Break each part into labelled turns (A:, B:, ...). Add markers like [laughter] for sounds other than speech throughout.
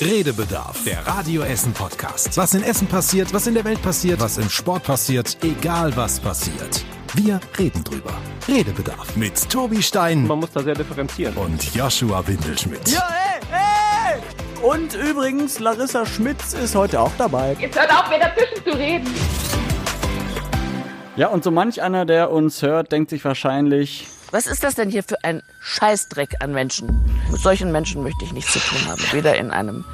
A: Redebedarf, der Radio Essen Podcast. Was in Essen passiert, was in der Welt passiert, was im Sport passiert, egal was passiert. Wir reden drüber. Redebedarf mit Tobi Stein
B: Man muss da sehr differenzieren.
A: und Joshua Windelschmidt.
C: Ja, ey, ey! Und übrigens, Larissa Schmitz ist heute auch dabei.
D: Jetzt hört auf, mir dazwischen zu reden.
C: Ja, und so manch einer, der uns hört, denkt sich wahrscheinlich,
E: Was ist das denn hier für ein Scheißdreck an Menschen? Mit solchen Menschen möchte ich nichts zu tun haben. Weder in einem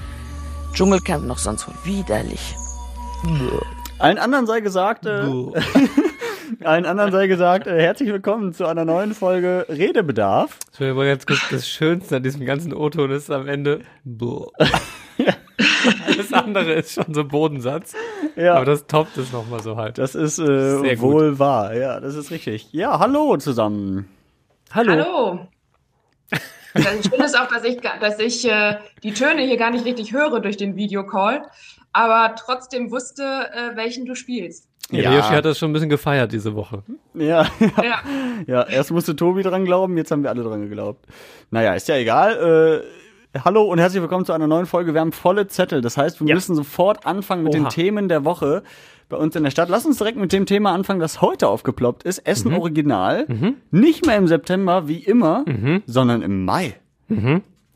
E: Dschungelcamp noch sonst wo. Widerlich.
C: allen anderen sei gesagt, äh, [laughs] allen anderen sei gesagt, äh, herzlich willkommen zu einer neuen Folge Redebedarf.
B: Ich will mal ganz kurz, das Schönste an diesem ganzen O-Ton ist am Ende. Boah. Alles [laughs] andere ist schon so Bodensatz.
C: Ja,
B: Aber das toppt es nochmal so halt.
C: das ist äh, wohl wahr. Ja, das ist richtig. Ja, hallo zusammen.
B: Hallo.
D: Hallo. Das Schöne ist auch, dass ich, dass ich äh, die Töne hier gar nicht richtig höre durch den Videocall, aber trotzdem wusste, äh, welchen du spielst.
B: Ja,
C: Ja.
B: Yoshi hat das schon ein bisschen gefeiert diese Woche.
C: Ja, ja,
D: Ja.
C: ja, erst musste Tobi dran glauben, jetzt haben wir alle dran geglaubt. Naja, ist ja egal. Äh, hallo und herzlich willkommen zu einer neuen Folge. Wir haben volle Zettel. Das heißt, wir
B: Ja.
C: müssen sofort anfangen mit den
B: Oha.
C: Themen der Woche bei uns in der Stadt. Lass uns direkt mit dem Thema anfangen, das heute aufgeploppt ist. Essen
B: Mhm.
C: Original. Nicht mehr im September wie immer,
B: Mhm.
C: sondern im Mai.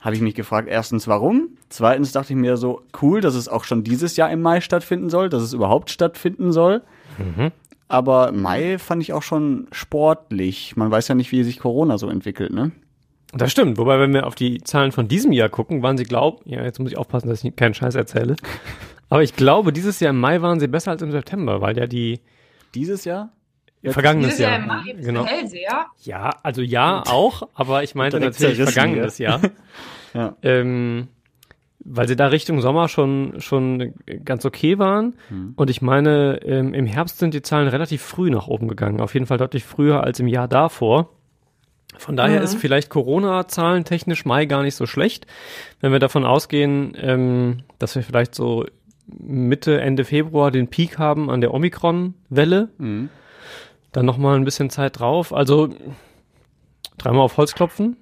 C: Habe ich mich gefragt, erstens warum? Zweitens dachte ich mir so, cool, dass es auch schon dieses Jahr im Mai stattfinden soll, dass es überhaupt stattfinden soll.
B: Mhm.
C: Aber Mai fand ich auch schon sportlich. Man weiß ja nicht, wie sich Corona so entwickelt, ne?
B: Das stimmt. Wobei, wenn wir auf die Zahlen von diesem Jahr gucken, waren sie glauben, ja, jetzt muss ich aufpassen, dass ich keinen Scheiß erzähle. Aber ich glaube, dieses Jahr im Mai waren sie besser als im September, weil ja die
C: Dieses Jahr?
B: vergangenes
D: Dieses Jahr
B: Jahr.
D: im Mai
B: genau.
D: Hellseher.
B: Ja, also ja auch, aber ich meinte natürlich vergangenes Jahr. [laughs]
C: Ja.
B: Ähm, weil sie da Richtung Sommer schon, schon ganz okay waren. Und ich meine, ähm, im Herbst sind die Zahlen relativ früh nach oben gegangen. Auf jeden Fall deutlich früher als im Jahr davor. Von daher ist vielleicht Corona-Zahlen technisch Mai gar nicht so schlecht. Wenn wir davon ausgehen, ähm, dass wir vielleicht so Mitte, Ende Februar den Peak haben an der Omikron-Welle. Dann nochmal ein bisschen Zeit drauf. Also dreimal auf Holz klopfen.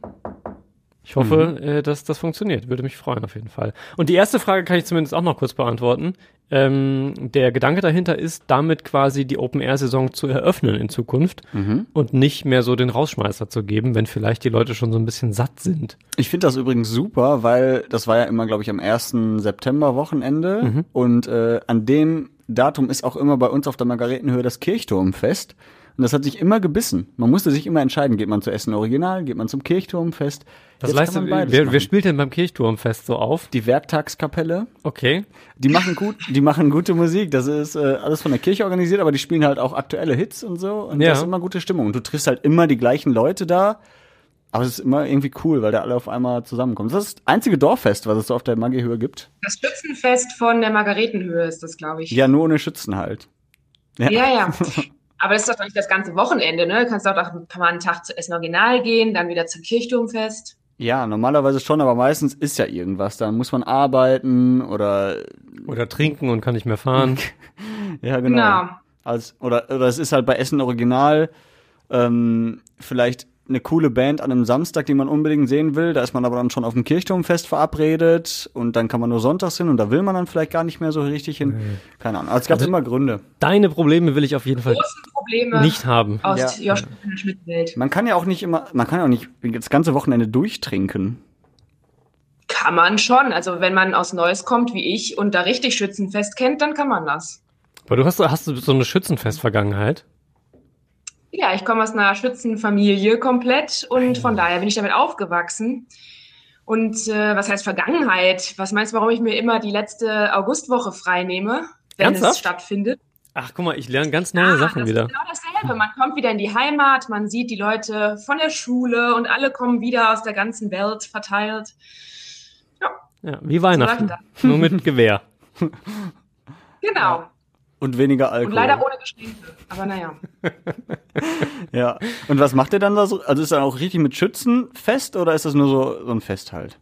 B: Ich hoffe, äh, dass das funktioniert. Würde mich freuen auf jeden Fall. Und die erste Frage kann ich zumindest auch noch kurz beantworten. Ähm, der Gedanke dahinter ist, damit quasi die Open-Air-Saison zu eröffnen in Zukunft und nicht mehr so den Rausschmeißer zu geben, wenn vielleicht die Leute schon so ein bisschen satt sind.
C: Ich finde das übrigens super, weil das war ja immer, glaube ich, am 1. September-Wochenende.
B: Mhm.
C: Und äh, an dem Datum ist auch immer bei uns auf der Margaretenhöhe das Kirchturmfest. Und das hat sich immer gebissen. Man musste sich immer entscheiden, geht man zu Essen Original, geht man zum Kirchturmfest.
B: Was
C: Jetzt
B: leistet,
C: kann man beides
B: wer, wer spielt denn beim Kirchturmfest so auf?
C: Die Werktagskapelle.
B: Okay.
C: Die machen gut, die machen gute Musik. Das ist äh, alles von der Kirche organisiert, aber die spielen halt auch aktuelle Hits und so. Und
B: Ja.
C: das ist immer gute Stimmung. Und du triffst halt immer die gleichen Leute da. Aber es ist immer irgendwie cool, weil da alle auf einmal zusammenkommen. Das ist das einzige Dorffest, was es so auf der Magihöhe gibt.
D: Das Schützenfest von der Margaretenhöhe ist das, glaube ich.
C: Ja, nur ohne Schützen halt.
D: ja. ja. [laughs] Aber das ist doch nicht das ganze Wochenende, ne? Du kannst auch kann man einen Tag zu Essen Original gehen, dann wieder zum Kirchturmfest.
C: Ja, normalerweise schon, aber meistens ist ja irgendwas. Dann muss man arbeiten oder
B: Oder trinken und kann nicht mehr fahren. [laughs]
C: ja genau.
D: Genau.
C: Als, oder, oder es ist halt bei Essen Original ähm, vielleicht eine coole Band an einem Samstag, die man unbedingt sehen will. Da ist man aber dann schon auf dem Kirchturmfest verabredet und dann kann man nur sonntags hin und da will man dann vielleicht gar nicht mehr so richtig hin. Keine Ahnung. Also es gab
B: Also-
C: immer Gründe.
B: Deine Probleme will ich auf jeden Fall nicht haben.
D: aus
C: Ja.
D: Josh Schmidt-Welt.
C: Man kann ja auch nicht immer, man kann ja auch nicht das ganze Wochenende durchtrinken.
D: Kann man schon. Also wenn man aus Neuss kommt wie ich und da richtig Schützenfest kennt, dann kann man das.
B: Aber du hast, hast du so eine Schützenfest-Vergangenheit?
D: Ja, ich komme aus einer Schützenfamilie komplett und von daher bin ich damit aufgewachsen. Und äh, was heißt Vergangenheit? Was meinst du, warum ich mir immer die letzte Augustwoche frei nehme, wenn
B: Ernsthaft?
D: es stattfindet?
B: Ach, guck mal, ich lerne ganz neue
D: Ah,
B: Sachen
D: das
B: wieder.
D: ist genau dasselbe. Man kommt wieder in die Heimat, man sieht die Leute von der Schule und alle kommen wieder aus der ganzen Welt verteilt.
B: Ja, wie Weihnachten.
D: läuft
B: Nur mit Gewehr.
D: Genau.
C: Und weniger
D: Und
C: Alkohol.
D: leider ohne Geschenke. Aber naja. [laughs]
C: Ja. Und was macht ihr dann da so? Also ist dann auch richtig mit Schützenfest oder ist das nur so, so ein Fest halt?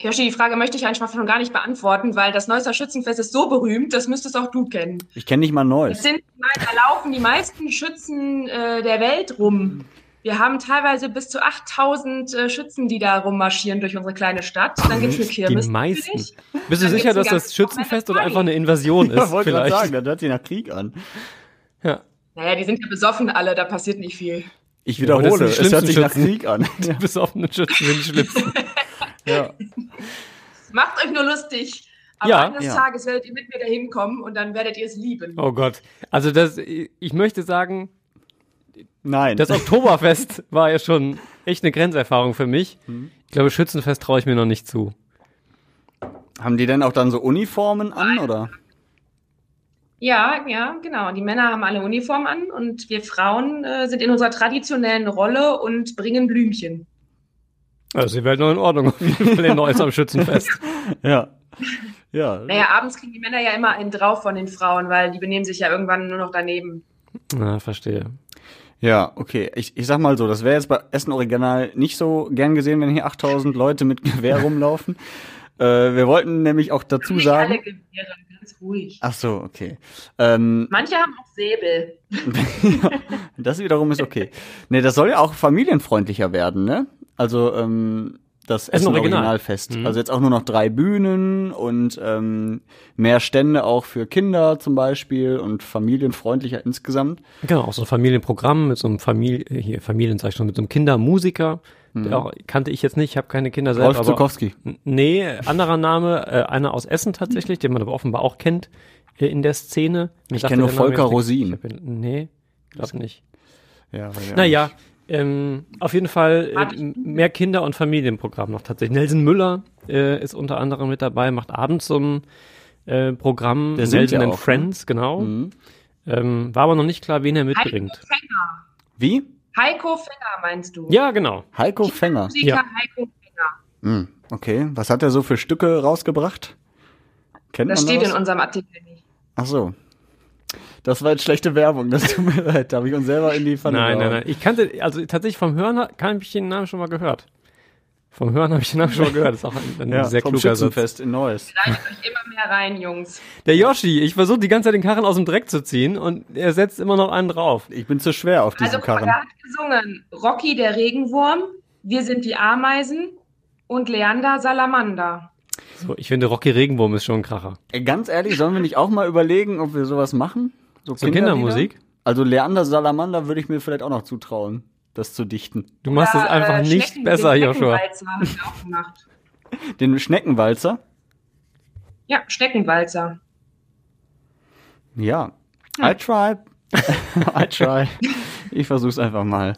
D: Hirschi, die Frage möchte ich einfach schon gar nicht beantworten, weil das Neusser Schützenfest ist so berühmt, das müsstest auch du kennen.
C: Ich kenne nicht mal
D: Es
C: Neues.
D: sind, da laufen die meisten Schützen äh, der Welt rum. Wir haben teilweise bis zu 8000 äh, Schützen, die da rummarschieren durch unsere kleine Stadt. Dann gibt's eine Kirmes.
B: Die meisten. Bist du
D: Dann
B: sicher, dass das Schützenfest oder einfach eine Invasion [laughs] ist?
C: Ja, wollte gerade
B: vielleicht.
C: sagen, das hört sich nach Krieg an.
B: Ja.
D: Naja, die sind ja besoffen alle, da passiert nicht viel.
C: Ich
B: Ja,
C: wiederhole,
B: die
C: es hört sich nach Krieg an. [laughs]
B: Die besoffenen Schützen sind die schlimmsten. [laughs]
C: ja.
D: Macht euch nur lustig. Aber
B: Ja.
D: eines
C: Ja.
D: Tages werdet ihr mit mir dahin kommen und dann werdet ihr es lieben.
B: Oh Gott. Also das, ich möchte sagen,
C: Nein.
B: das Oktoberfest [laughs] war ja schon echt eine Grenzerfahrung für mich. Ich glaube, Schützenfest traue ich mir noch nicht zu.
C: Haben die denn auch dann so Uniformen an, oder?
D: Ja, ja, genau. Die Männer haben alle Uniform an und wir Frauen äh, sind in unserer traditionellen Rolle und bringen Blümchen.
B: Also sie wäre noch in Ordnung in Neuss am Schützenfest. [laughs]
C: Ja. Ja. [laughs]
D: Naja, abends kriegen die Männer ja immer einen drauf von den Frauen, weil die benehmen sich ja irgendwann nur noch daneben.
B: Na, verstehe.
C: Ja, okay. Ich, ich sag mal so, das wäre jetzt bei Essen Original nicht so gern gesehen, wenn hier 8000 Leute mit Gewehr [laughs] rumlaufen. äh, wir wollten nämlich auch dazu
D: Nicht alle
C: sagen.
D: Gewehre, ganz ruhig.
C: Ach so, okay. Ähm,
D: Manche haben auch Säbel. [laughs]
C: das wiederum ist okay. Nee, das soll ja auch familienfreundlicher werden, ne? Also, ähm, das Essen
B: Original.
C: Originalfest.
B: Mhm.
C: Also jetzt auch nur noch drei Bühnen und ähm, mehr Stände auch für Kinder zum Beispiel und familienfreundlicher insgesamt.
B: Genau, auch so ein Familienprogramm mit so einem Familie, hier Familien sag ich schon, mit so einem Kindermusiker. Der auch, kannte ich jetzt nicht, ich habe keine Kinder selber.
C: Rolf Zukowski.
B: Nee, anderer Name, äh, einer aus Essen tatsächlich, den man aber offenbar auch kennt äh, in der Szene. Mir
C: Ich
B: sagte
C: kenn nur Volker. Rosin.
B: Nee, glaub nicht.
C: Ja.
B: Naja, ähm, auf jeden Fall äh, mehr Kinder- und Familienprogramm noch tatsächlich. Nelson Müller äh, ist unter anderem mit dabei, macht abends so ein äh, Programm,
C: Der
B: Nelson
C: ja
B: and
C: auch, ne?
B: Friends, genau.
C: Mhm.
B: Ähm, war aber noch nicht klar, wen er
D: Heiko
B: mitbringt.
D: Fänger.
C: Wie?
D: Heiko Fänger meinst du?
B: Ja, genau.
C: Heiko Fänger.
D: Musiker
B: Ja.
D: Heiko Fänger.
C: Hm, okay. Was hat er so für Stücke rausgebracht? Kennt
D: Das
C: man
D: steht
C: das?
D: in unserem Artikel nicht.
C: Ach so. Das war jetzt schlechte Werbung, das tut mir leid. Da habe ich uns selber in die Pfanne
B: Nein, nein,
C: gehauen.
B: nein. Ich kannte, also tatsächlich vom Hören ha- kann ich den Namen schon mal gehört. Vom Hören habe ich den Namen schon mal gehört. Das ist auch ein, ein
C: Ja,
B: sehr
C: vom
B: kluger Satz.
C: Schützenfest in Neuss.
D: Leitet euch immer mehr rein, Jungs.
B: Der Yoshi, ich versuche die ganze Zeit den Karren aus dem Dreck zu ziehen und er setzt immer noch einen drauf.
C: Ich bin zu schwer auf diesem
D: Also,
C: Karren.
D: er hat gesungen Rocky der Regenwurm, Wir sind die Ameisen und Leander Salamander.
B: So, ich finde Rocky Regenwurm ist schon ein Kracher.
C: Ey, ganz ehrlich, sollen wir nicht auch mal überlegen, ob wir sowas machen?
B: So
C: Kinderlieder?
B: Kindermusik?
C: Also Leander Salamander würde ich mir vielleicht auch noch zutrauen, das zu dichten.
B: Du machst es einfach
D: äh,
B: nicht
D: Schnecken-
B: besser,
D: den
B: Joshua.
D: Schneckenwalzer haben wir auch gemacht. [laughs]
C: Den Schneckenwalzer?
D: Ja, Schneckenwalzer.
C: Ja. I try. [laughs] I try. Ich versuch's einfach mal.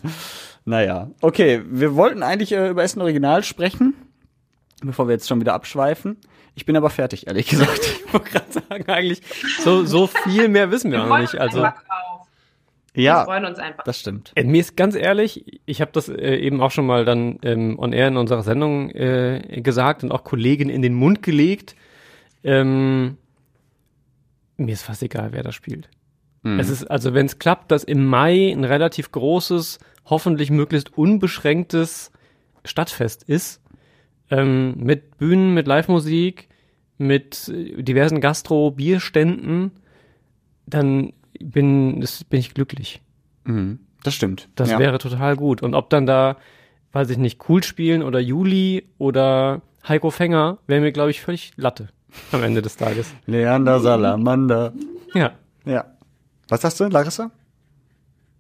C: Naja. Okay, wir wollten eigentlich äh, über Essen Original sprechen, bevor wir jetzt schon wieder abschweifen. Ich bin aber fertig, ehrlich gesagt. [laughs]
B: Ich wollte gerade sagen, eigentlich, so, so viel mehr wissen wir
D: Wir freuen
B: nicht.
D: uns
B: Also,
D: drauf. Wir
C: ja,
D: freuen uns einfach.
C: das stimmt.
B: äh, mir ist ganz ehrlich, ich habe das äh, eben auch schon mal dann ähm, on air in unserer Sendung äh, gesagt und auch Kollegen in den Mund gelegt. Ähm, mir ist fast egal, wer da spielt.
C: Mhm.
B: Es ist, also wenn es klappt, dass im Mai ein relativ großes, hoffentlich möglichst unbeschränktes Stadtfest ist, ähm, mit Bühnen, mit Live-Musik, mit äh, diversen Gastro-Bierständen, dann bin, das, bin ich glücklich.
C: Mhm. Das stimmt.
B: Das
C: ja.
B: wäre total gut. Und ob dann da, weiß ich nicht, Cool spielen oder Juli oder Heiko Fänger, wäre mir, glaube ich, völlig Latte am Ende des Tages. [laughs]
C: Leander Salamander.
B: Ja,
C: Ja. Was sagst du, Larissa?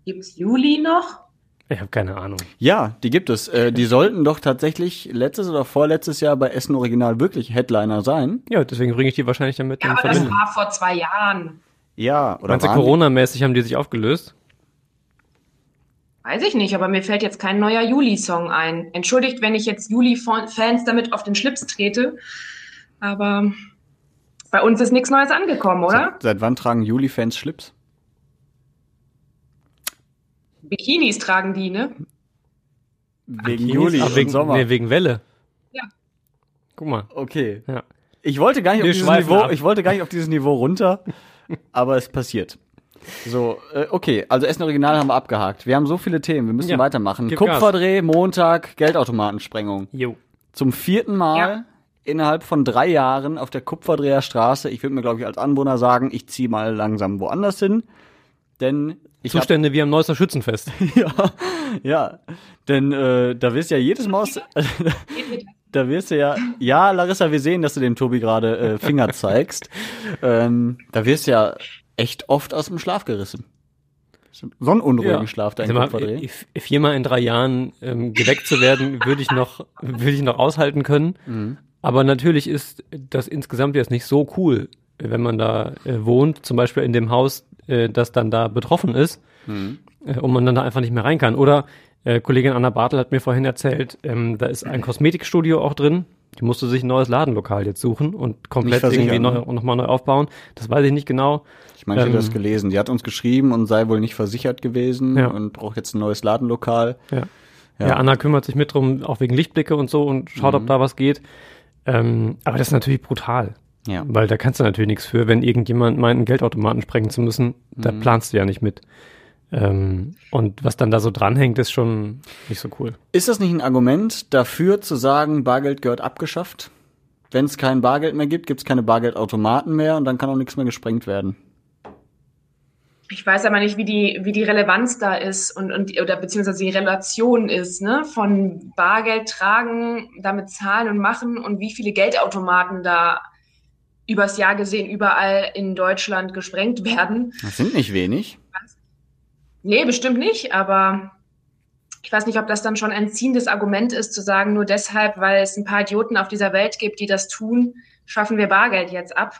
D: Gibt's Juli noch?
B: Ich habe keine Ahnung.
C: Ja, die gibt es. Äh, die sollten doch tatsächlich letztes oder vorletztes Jahr bei Essen Original wirklich Headliner sein.
B: Ja, deswegen bringe ich die wahrscheinlich damit
D: Ja,
B: in
D: aber das
B: Verbindung.
D: war vor zwei Jahren.
C: Ja, oder
B: Meinst du,
C: waren die-
B: Corona-mäßig haben die sich aufgelöst?
D: Weiß ich nicht, aber mir fällt jetzt kein neuer Juli-Song ein. Entschuldigt, wenn ich jetzt Juli-Fans damit auf den Schlips trete. Aber bei uns ist nichts Neues angekommen, oder?
C: Seit, seit wann tragen Juli-Fans Schlips?
D: Bikinis tragen die, ne?
C: Wegen Juli
B: Ach, wegen,
C: Sommer.
B: nee, wegen Welle.
D: Ja.
B: Guck mal.
C: Okay.
B: Ja.
C: Ich wollte gar nicht
B: Wir
C: auf dieses Niveau,
B: ab.
C: ich wollte gar nicht auf dieses Niveau runter, [laughs] aber es passiert. So, äh, okay, also Essen Original haben wir abgehakt. Wir haben so viele Themen, wir müssen
B: Ja,
C: weitermachen.
B: gib
C: Kupferdreh, Montag, Geldautomatensprengung.
B: Jo.
C: Zum vierten Mal
D: Ja.
C: innerhalb von drei Jahren auf der Kupferdreher Straße. Ich würde mir, glaube ich, als Anwohner sagen, ich ziehe mal langsam woanders hin. Denn ich hab,
B: Zustände wie am Neusser Schützenfest. [laughs]
C: ja, ja, denn äh, da wirst ja jedes Maus, da wirst du ja, ja, Larissa, wir sehen, dass du dem Tobi gerade äh, Finger [laughs] zeigst. ähm, da wirst du ja echt oft aus dem Schlaf gerissen. So einen unruhigen Schlaf da
B: Sag
C: im
B: mal,
C: Kopf
B: viermal in drei Jahren ähm, geweckt zu werden, würde ich noch, würde ich noch aushalten können.
C: Mhm.
B: Aber natürlich ist das insgesamt jetzt nicht so cool, wenn man da äh, wohnt, zum Beispiel in dem Haus, äh, das dann da betroffen ist,
C: Mhm.
B: äh, und man dann da einfach nicht mehr rein kann. Oder äh, Kollegin Anna Bartel hat mir vorhin erzählt, ähm, da ist ein Kosmetikstudio auch drin. Die musste sich ein neues Ladenlokal jetzt suchen und komplett irgendwie neu,
C: ne?
B: nochmal neu aufbauen. Das weiß ich nicht genau.
C: Ich meine, ich hätte
B: ähm,
C: das gelesen. Die hat uns geschrieben und sei wohl nicht versichert gewesen
B: Ja.
C: und braucht jetzt ein neues Ladenlokal.
B: Ja.
C: Ja.
B: Ja. Anna kümmert sich mit drum, auch wegen Lichtblicke und so und schaut, ob da was geht. Ähm, aber das ist natürlich brutal.
C: Ja.
B: Weil da kannst du natürlich nichts für, wenn irgendjemand meint, einen Geldautomaten sprengen zu müssen. Da planst du ja nicht mit. Ähm, und was dann da so dranhängt, ist schon nicht so cool.
C: Ist das nicht ein Argument dafür zu sagen, Bargeld gehört abgeschafft? Wenn es kein Bargeld mehr gibt, gibt es keine Bargeldautomaten mehr und dann kann auch nichts mehr gesprengt werden.
D: Ich weiß aber nicht, wie die, wie die Relevanz da ist und, und oder beziehungsweise die Relation ist, ne? Von Bargeld tragen, damit zahlen und machen und wie viele Geldautomaten da übers Jahr gesehen überall in Deutschland gesprengt [laughs] werden.
C: Das sind nicht wenig.
D: Nee, bestimmt nicht, aber ich weiß nicht, ob das dann schon ein ziehendes Argument ist, zu sagen, nur deshalb, weil es ein paar Idioten auf dieser Welt gibt, die das tun, schaffen wir Bargeld jetzt ab.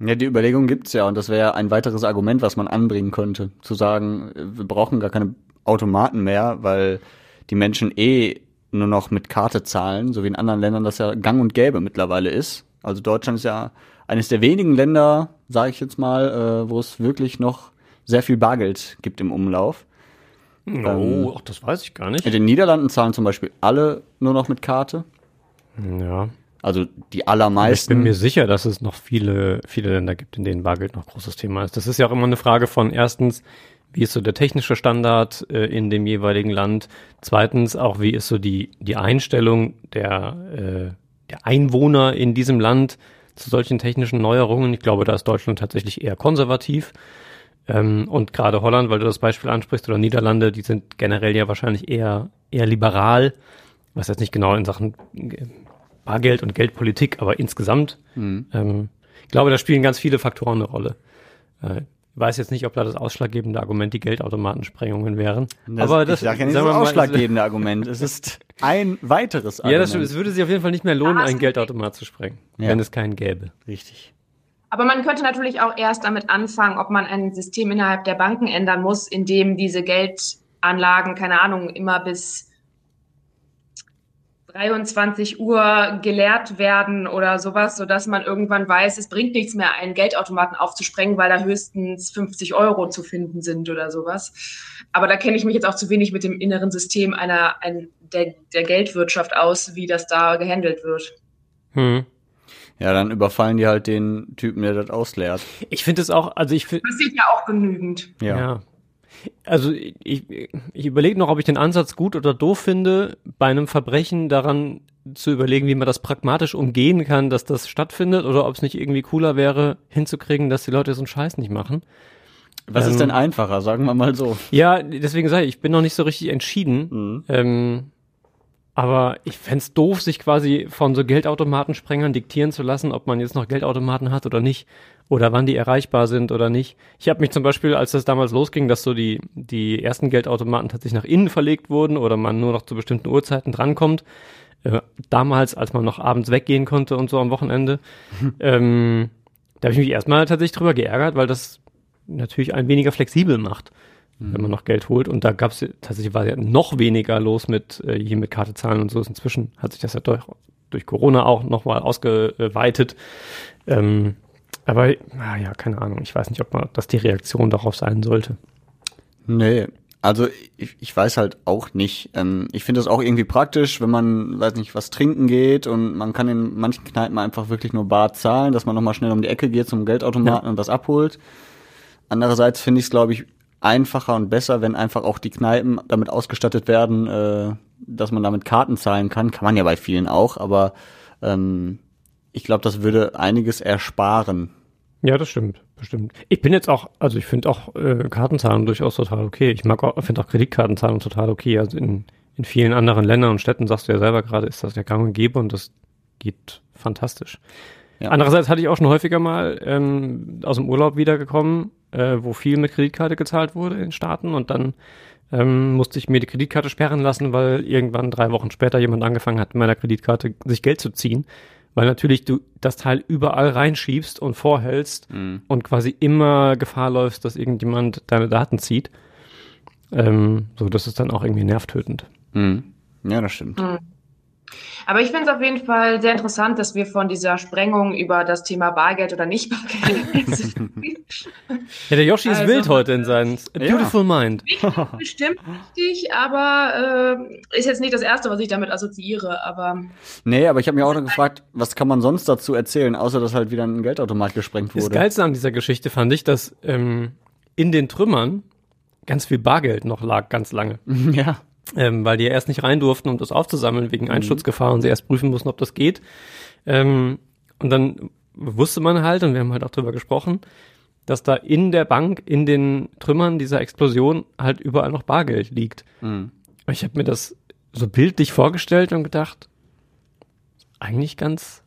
C: Ja, die Überlegung gibt's ja und das wäre ein weiteres Argument, was man anbringen könnte. Zu sagen, wir brauchen gar keine Automaten mehr, weil die Menschen eh nur noch mit Karte zahlen, so wie in anderen Ländern das ja gang und gäbe mittlerweile ist. Also Deutschland ist ja eines der wenigen Länder, sage ich jetzt mal, äh, wo es wirklich noch sehr viel Bargeld gibt im Umlauf.
B: Oh, ach, das weiß ich gar nicht.
C: In den Niederlanden zahlen zum Beispiel alle nur noch mit Karte.
B: Ja.
C: Also die
B: Ich
C: allermeisten.
B: bin mir sicher, dass es noch viele, viele Länder gibt, in denen Bargeld noch großes Thema ist. Das ist ja auch immer eine Frage von erstens, wie ist so der technische Standard äh, in dem jeweiligen Land? Zweitens auch, wie ist so die, die Einstellung der, äh, der Einwohner in diesem Land zu solchen technischen Neuerungen? Ich glaube, da ist Deutschland tatsächlich eher konservativ. Ähm, und gerade Holland, weil du das Beispiel ansprichst, oder Niederlande, die sind generell ja wahrscheinlich eher, eher liberal, was jetzt nicht genau in Sachen äh, Bargeld und Geldpolitik, aber insgesamt. Ähm, ich glaube, da spielen ganz viele Faktoren eine Rolle. Äh, weiß jetzt nicht, ob da das ausschlaggebende Argument die Geldautomatensprengungen wären.
C: Das,
B: aber das
C: ich sag ja nicht das ausschlaggebende Argument. Es ist ein weiteres [laughs]
B: Ja,
C: Argument.
B: das stimmt. Es würde sich auf jeden Fall nicht mehr lohnen, einen Geldautomat zu sprengen,
C: Ja.
B: wenn es keinen gäbe.
C: Richtig.
D: Aber man könnte natürlich auch erst damit anfangen, ob man ein System innerhalb der Banken ändern muss, in dem diese Geldanlagen, keine Ahnung, immer bis 23 Uhr geleert werden oder sowas, sodass man irgendwann weiß, es bringt nichts mehr, einen Geldautomaten aufzusprengen, weil da höchstens 50 Euro zu finden sind oder sowas. Aber da kenne ich mich jetzt auch zu wenig mit dem inneren System einer, ein, der, der Geldwirtschaft aus, wie das da gehandelt wird.
B: Hm.
C: Ja, dann überfallen die halt den Typen, der das ausleert.
B: Ich finde es auch, also ich finde,
D: Passiert ja auch genügend.
C: Ja.
B: Ja. Also ich, ich überlege noch, ob ich den Ansatz gut oder doof finde, bei einem Verbrechen daran zu überlegen, wie man das pragmatisch umgehen kann, dass das stattfindet, oder ob es nicht irgendwie cooler wäre, hinzukriegen, dass die Leute so einen Scheiß nicht machen.
C: Was
B: Ähm,
C: ist denn einfacher, sagen wir mal so?
B: Ja, deswegen sage ich, ich bin noch nicht so richtig entschieden.
C: Mhm.
B: Ähm, aber ich fänd's doof, sich quasi von so Geldautomatensprengern diktieren zu lassen, ob man jetzt noch Geldautomaten hat oder nicht. Oder wann die erreichbar sind oder nicht. Ich habe mich zum Beispiel, als das damals losging, dass so die, die ersten Geldautomaten tatsächlich nach innen verlegt wurden oder man nur noch zu bestimmten Uhrzeiten drankommt. Äh, damals, als man noch abends weggehen konnte und so am Wochenende. [laughs] ähm, da habe ich mich erstmal tatsächlich drüber geärgert, weil das natürlich ein weniger flexibel macht wenn man noch Geld holt. Und da gab es tatsächlich war ja noch weniger los mit äh, hier mit Karte zahlen und so. Inzwischen hat sich das ja durch, durch Corona auch nochmal ausgeweitet. Ähm, aber ah, ja, keine Ahnung. Ich weiß nicht, ob man, dass die Reaktion darauf sein sollte.
C: Nee. Also ich, ich weiß halt auch nicht. Ähm, ich finde das auch irgendwie praktisch, wenn man, weiß nicht, was trinken geht und man kann in manchen Kneipen einfach wirklich nur bar zahlen, dass man nochmal schnell um die Ecke geht zum Geldautomaten und das abholt. Andererseits finde ich es, glaube ich, einfacher und besser, wenn einfach auch die Kneipen damit ausgestattet werden, äh, dass man damit Karten zahlen kann. Kann man ja bei vielen auch, aber ähm, ich glaube, das würde einiges ersparen.
B: Ja, das stimmt. Bestimmt. Ich bin jetzt auch, also ich finde auch äh, Kartenzahlung durchaus total okay. Ich mag auch, finde auch Kreditkartenzahlung total okay. Also in, in vielen anderen Ländern und Städten, sagst du ja selber gerade, ist das ja gang und gäbe und das geht fantastisch. Ja. Andererseits hatte ich auch schon häufiger mal ähm, aus dem Urlaub wiedergekommen, äh, wo viel mit Kreditkarte gezahlt wurde in Staaten und dann ähm, musste ich mir die Kreditkarte sperren lassen, weil irgendwann drei Wochen später jemand angefangen hat, mit meiner Kreditkarte sich Geld zu ziehen. Weil natürlich du das Teil überall reinschiebst und vorhältst mhm. und quasi immer Gefahr läufst, dass irgendjemand deine Daten zieht. Ähm, so, das ist dann auch irgendwie nervtötend.
C: Mhm. Ja, das stimmt. Mhm.
D: Aber ich finde es auf jeden Fall sehr interessant, dass wir von dieser Sprengung über das Thema Bargeld oder nicht Bargeld [laughs]
B: Ja, der Yoshi also, ist wild heute in seinem Beautiful ja. Mind.
D: Bestimmt richtig, aber äh, ist jetzt nicht das Erste, was ich damit assoziiere. Aber
C: nee, aber ich habe mir auch noch gefragt, was kann man sonst dazu erzählen, außer dass halt wieder ein Geldautomat gesprengt wurde.
B: Das Geilste an dieser Geschichte fand ich, dass ähm, in den Trümmern ganz viel Bargeld noch lag, ganz lange. [laughs]
C: Ja
B: ähm, weil die ja erst nicht rein durften, um das aufzusammeln wegen mhm. Einsturzgefahr und sie erst prüfen mussten, ob das geht. Ähm, und dann wusste man halt, und wir haben halt auch drüber gesprochen, dass da in der Bank, in den Trümmern dieser Explosion halt überall noch Bargeld liegt. Mhm. Ich habe mir das so bildlich vorgestellt und gedacht, eigentlich ganz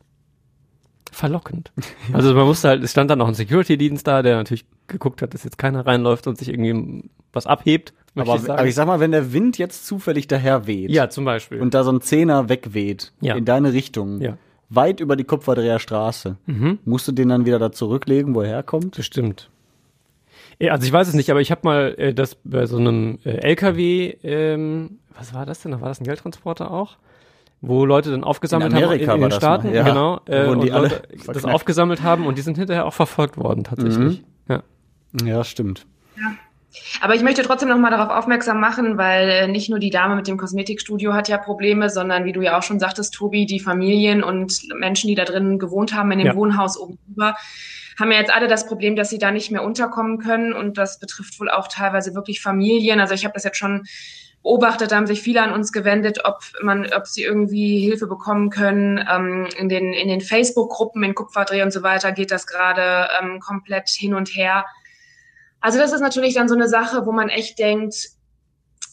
B: verlockend. [laughs] Also man musste halt, es stand dann noch ein Security-Dienst da, der natürlich geguckt hat, dass jetzt keiner reinläuft und sich irgendwie was abhebt.
C: Aber ich, aber ich sag mal, wenn der Wind jetzt zufällig daher weht.
B: Ja, zum Beispiel.
C: Und da so ein Zehner wegweht. Ja. In deine Richtung.
B: Ja.
C: Weit über die Kupferdreher Straße. Mhm. Musst du den dann wieder da zurücklegen, wo er herkommt?
B: Bestimmt. Ja, also ich weiß es nicht, aber ich habe mal äh, das bei so einem äh, LKW, ähm, was war das denn? War das ein Geldtransporter auch? wo Leute dann aufgesammelt
C: in Amerika
B: haben in, in den Staaten, ja. genau,
C: äh, und die
B: Leute das aufgesammelt haben und die sind hinterher auch verfolgt worden tatsächlich. Mhm. Ja.
C: ja, stimmt.
D: Ja. Aber ich möchte trotzdem noch mal darauf aufmerksam machen, weil äh, nicht nur die Dame mit dem Kosmetikstudio hat ja Probleme, sondern wie du ja auch schon sagtest, Tobi, die Familien und Menschen, die da drin gewohnt haben in dem ja. Wohnhaus oben drüber, haben ja jetzt alle das Problem, dass sie da nicht mehr unterkommen können und das betrifft wohl auch teilweise wirklich Familien. Also ich habe das jetzt schon beobachtet, da haben sich viele an uns gewendet, ob man, ob sie irgendwie Hilfe bekommen können. Ähm, in den, in den Facebook-Gruppen, in Kupferdreh und so weiter geht das gerade ähm, komplett hin und her. Also das ist natürlich dann so eine Sache, wo man echt denkt,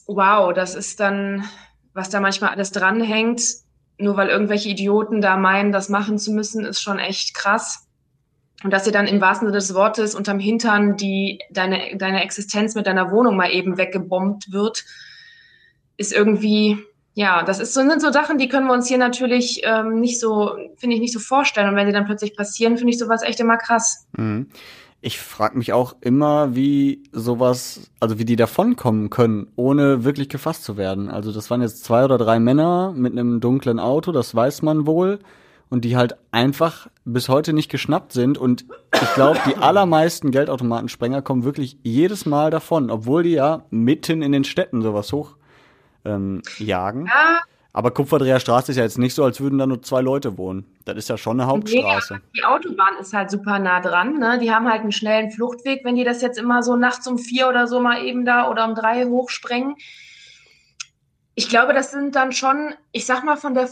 D: wow, das ist dann, was da manchmal alles dranhängt, nur weil irgendwelche Idioten da meinen, das machen zu müssen, ist schon echt krass. Und dass dir dann im wahrsten Sinne des Wortes unterm Hintern die, deine, deine Existenz mit deiner Wohnung mal eben weggebombt wird, ist irgendwie, ja, das ist so, sind so Sachen, die können wir uns hier natürlich ähm, nicht so, finde ich, nicht so vorstellen. Und wenn die dann plötzlich passieren, finde ich sowas echt immer krass.
C: Mhm. Ich frage mich auch immer, wie sowas, also wie die davonkommen können, ohne wirklich gefasst zu werden. Also das waren jetzt zwei oder drei Männer mit einem dunklen Auto, das weiß man wohl. Und die halt einfach bis heute nicht geschnappt sind. Und ich glaube, die allermeisten Geldautomatensprenger kommen wirklich jedes Mal davon, obwohl die ja mitten in den Städten sowas hoch ähm, jagen. Ja. Aber Kupferdreher Straße ist ja jetzt nicht so, als würden da nur zwei Leute wohnen. Das ist ja schon eine Hauptstraße. Nee,
D: die Autobahn ist halt super nah dran. Ne? Die haben halt einen schnellen Fluchtweg, wenn die das jetzt immer so nachts um vier oder so mal eben da oder um drei hochsprengen. Ich glaube, das sind dann schon, ich sag mal, von der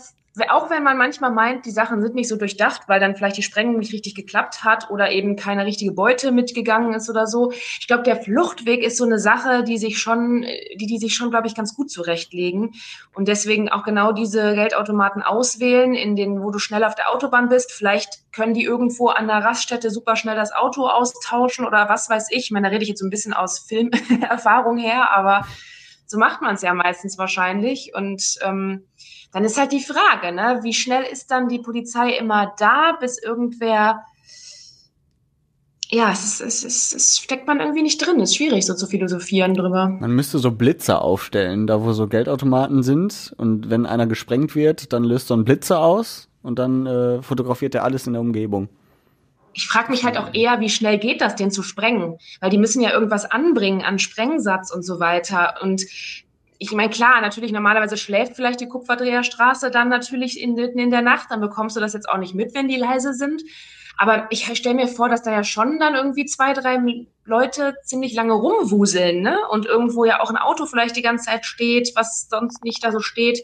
D: auch wenn man manchmal meint, die Sachen sind nicht so durchdacht, weil dann vielleicht die Sprengung nicht richtig geklappt hat oder eben keine richtige Beute mitgegangen ist oder so. Ich glaube, der Fluchtweg ist so eine Sache, die sich schon, die, die sich schon, glaube ich, ganz gut zurechtlegen. Und deswegen auch genau diese Geldautomaten auswählen, in denen, wo du schnell auf der Autobahn bist. Vielleicht können die irgendwo an der Raststätte super schnell das Auto austauschen oder was weiß ich. Ich meine, da rede ich jetzt so ein bisschen aus Filmerfahrung her, aber so macht man es ja meistens wahrscheinlich. Und ähm, dann ist halt die Frage, ne, wie schnell ist dann die Polizei immer da, bis irgendwer ja, es, es, ist, es steckt man irgendwie nicht drin. Es ist schwierig, so zu philosophieren drüber.
C: Man müsste so Blitzer aufstellen, da wo so Geldautomaten sind. Und wenn einer gesprengt wird, dann löst so ein Blitzer aus und dann äh, fotografiert er alles in der Umgebung.
D: Ich frage mich halt auch eher, wie schnell geht das, den zu sprengen? Weil die müssen ja irgendwas anbringen an Sprengsatz und so weiter. Und ich meine, klar, natürlich, normalerweise schläft vielleicht die Kupferdreherstraße dann natürlich in, in der Nacht, dann bekommst du das jetzt auch nicht mit, wenn die leise sind. Aber ich stelle mir vor, dass da ja schon dann irgendwie zwei, drei Leute ziemlich lange rumwuseln, ne? Und irgendwo ja auch ein Auto vielleicht die ganze Zeit steht, was sonst nicht da so steht.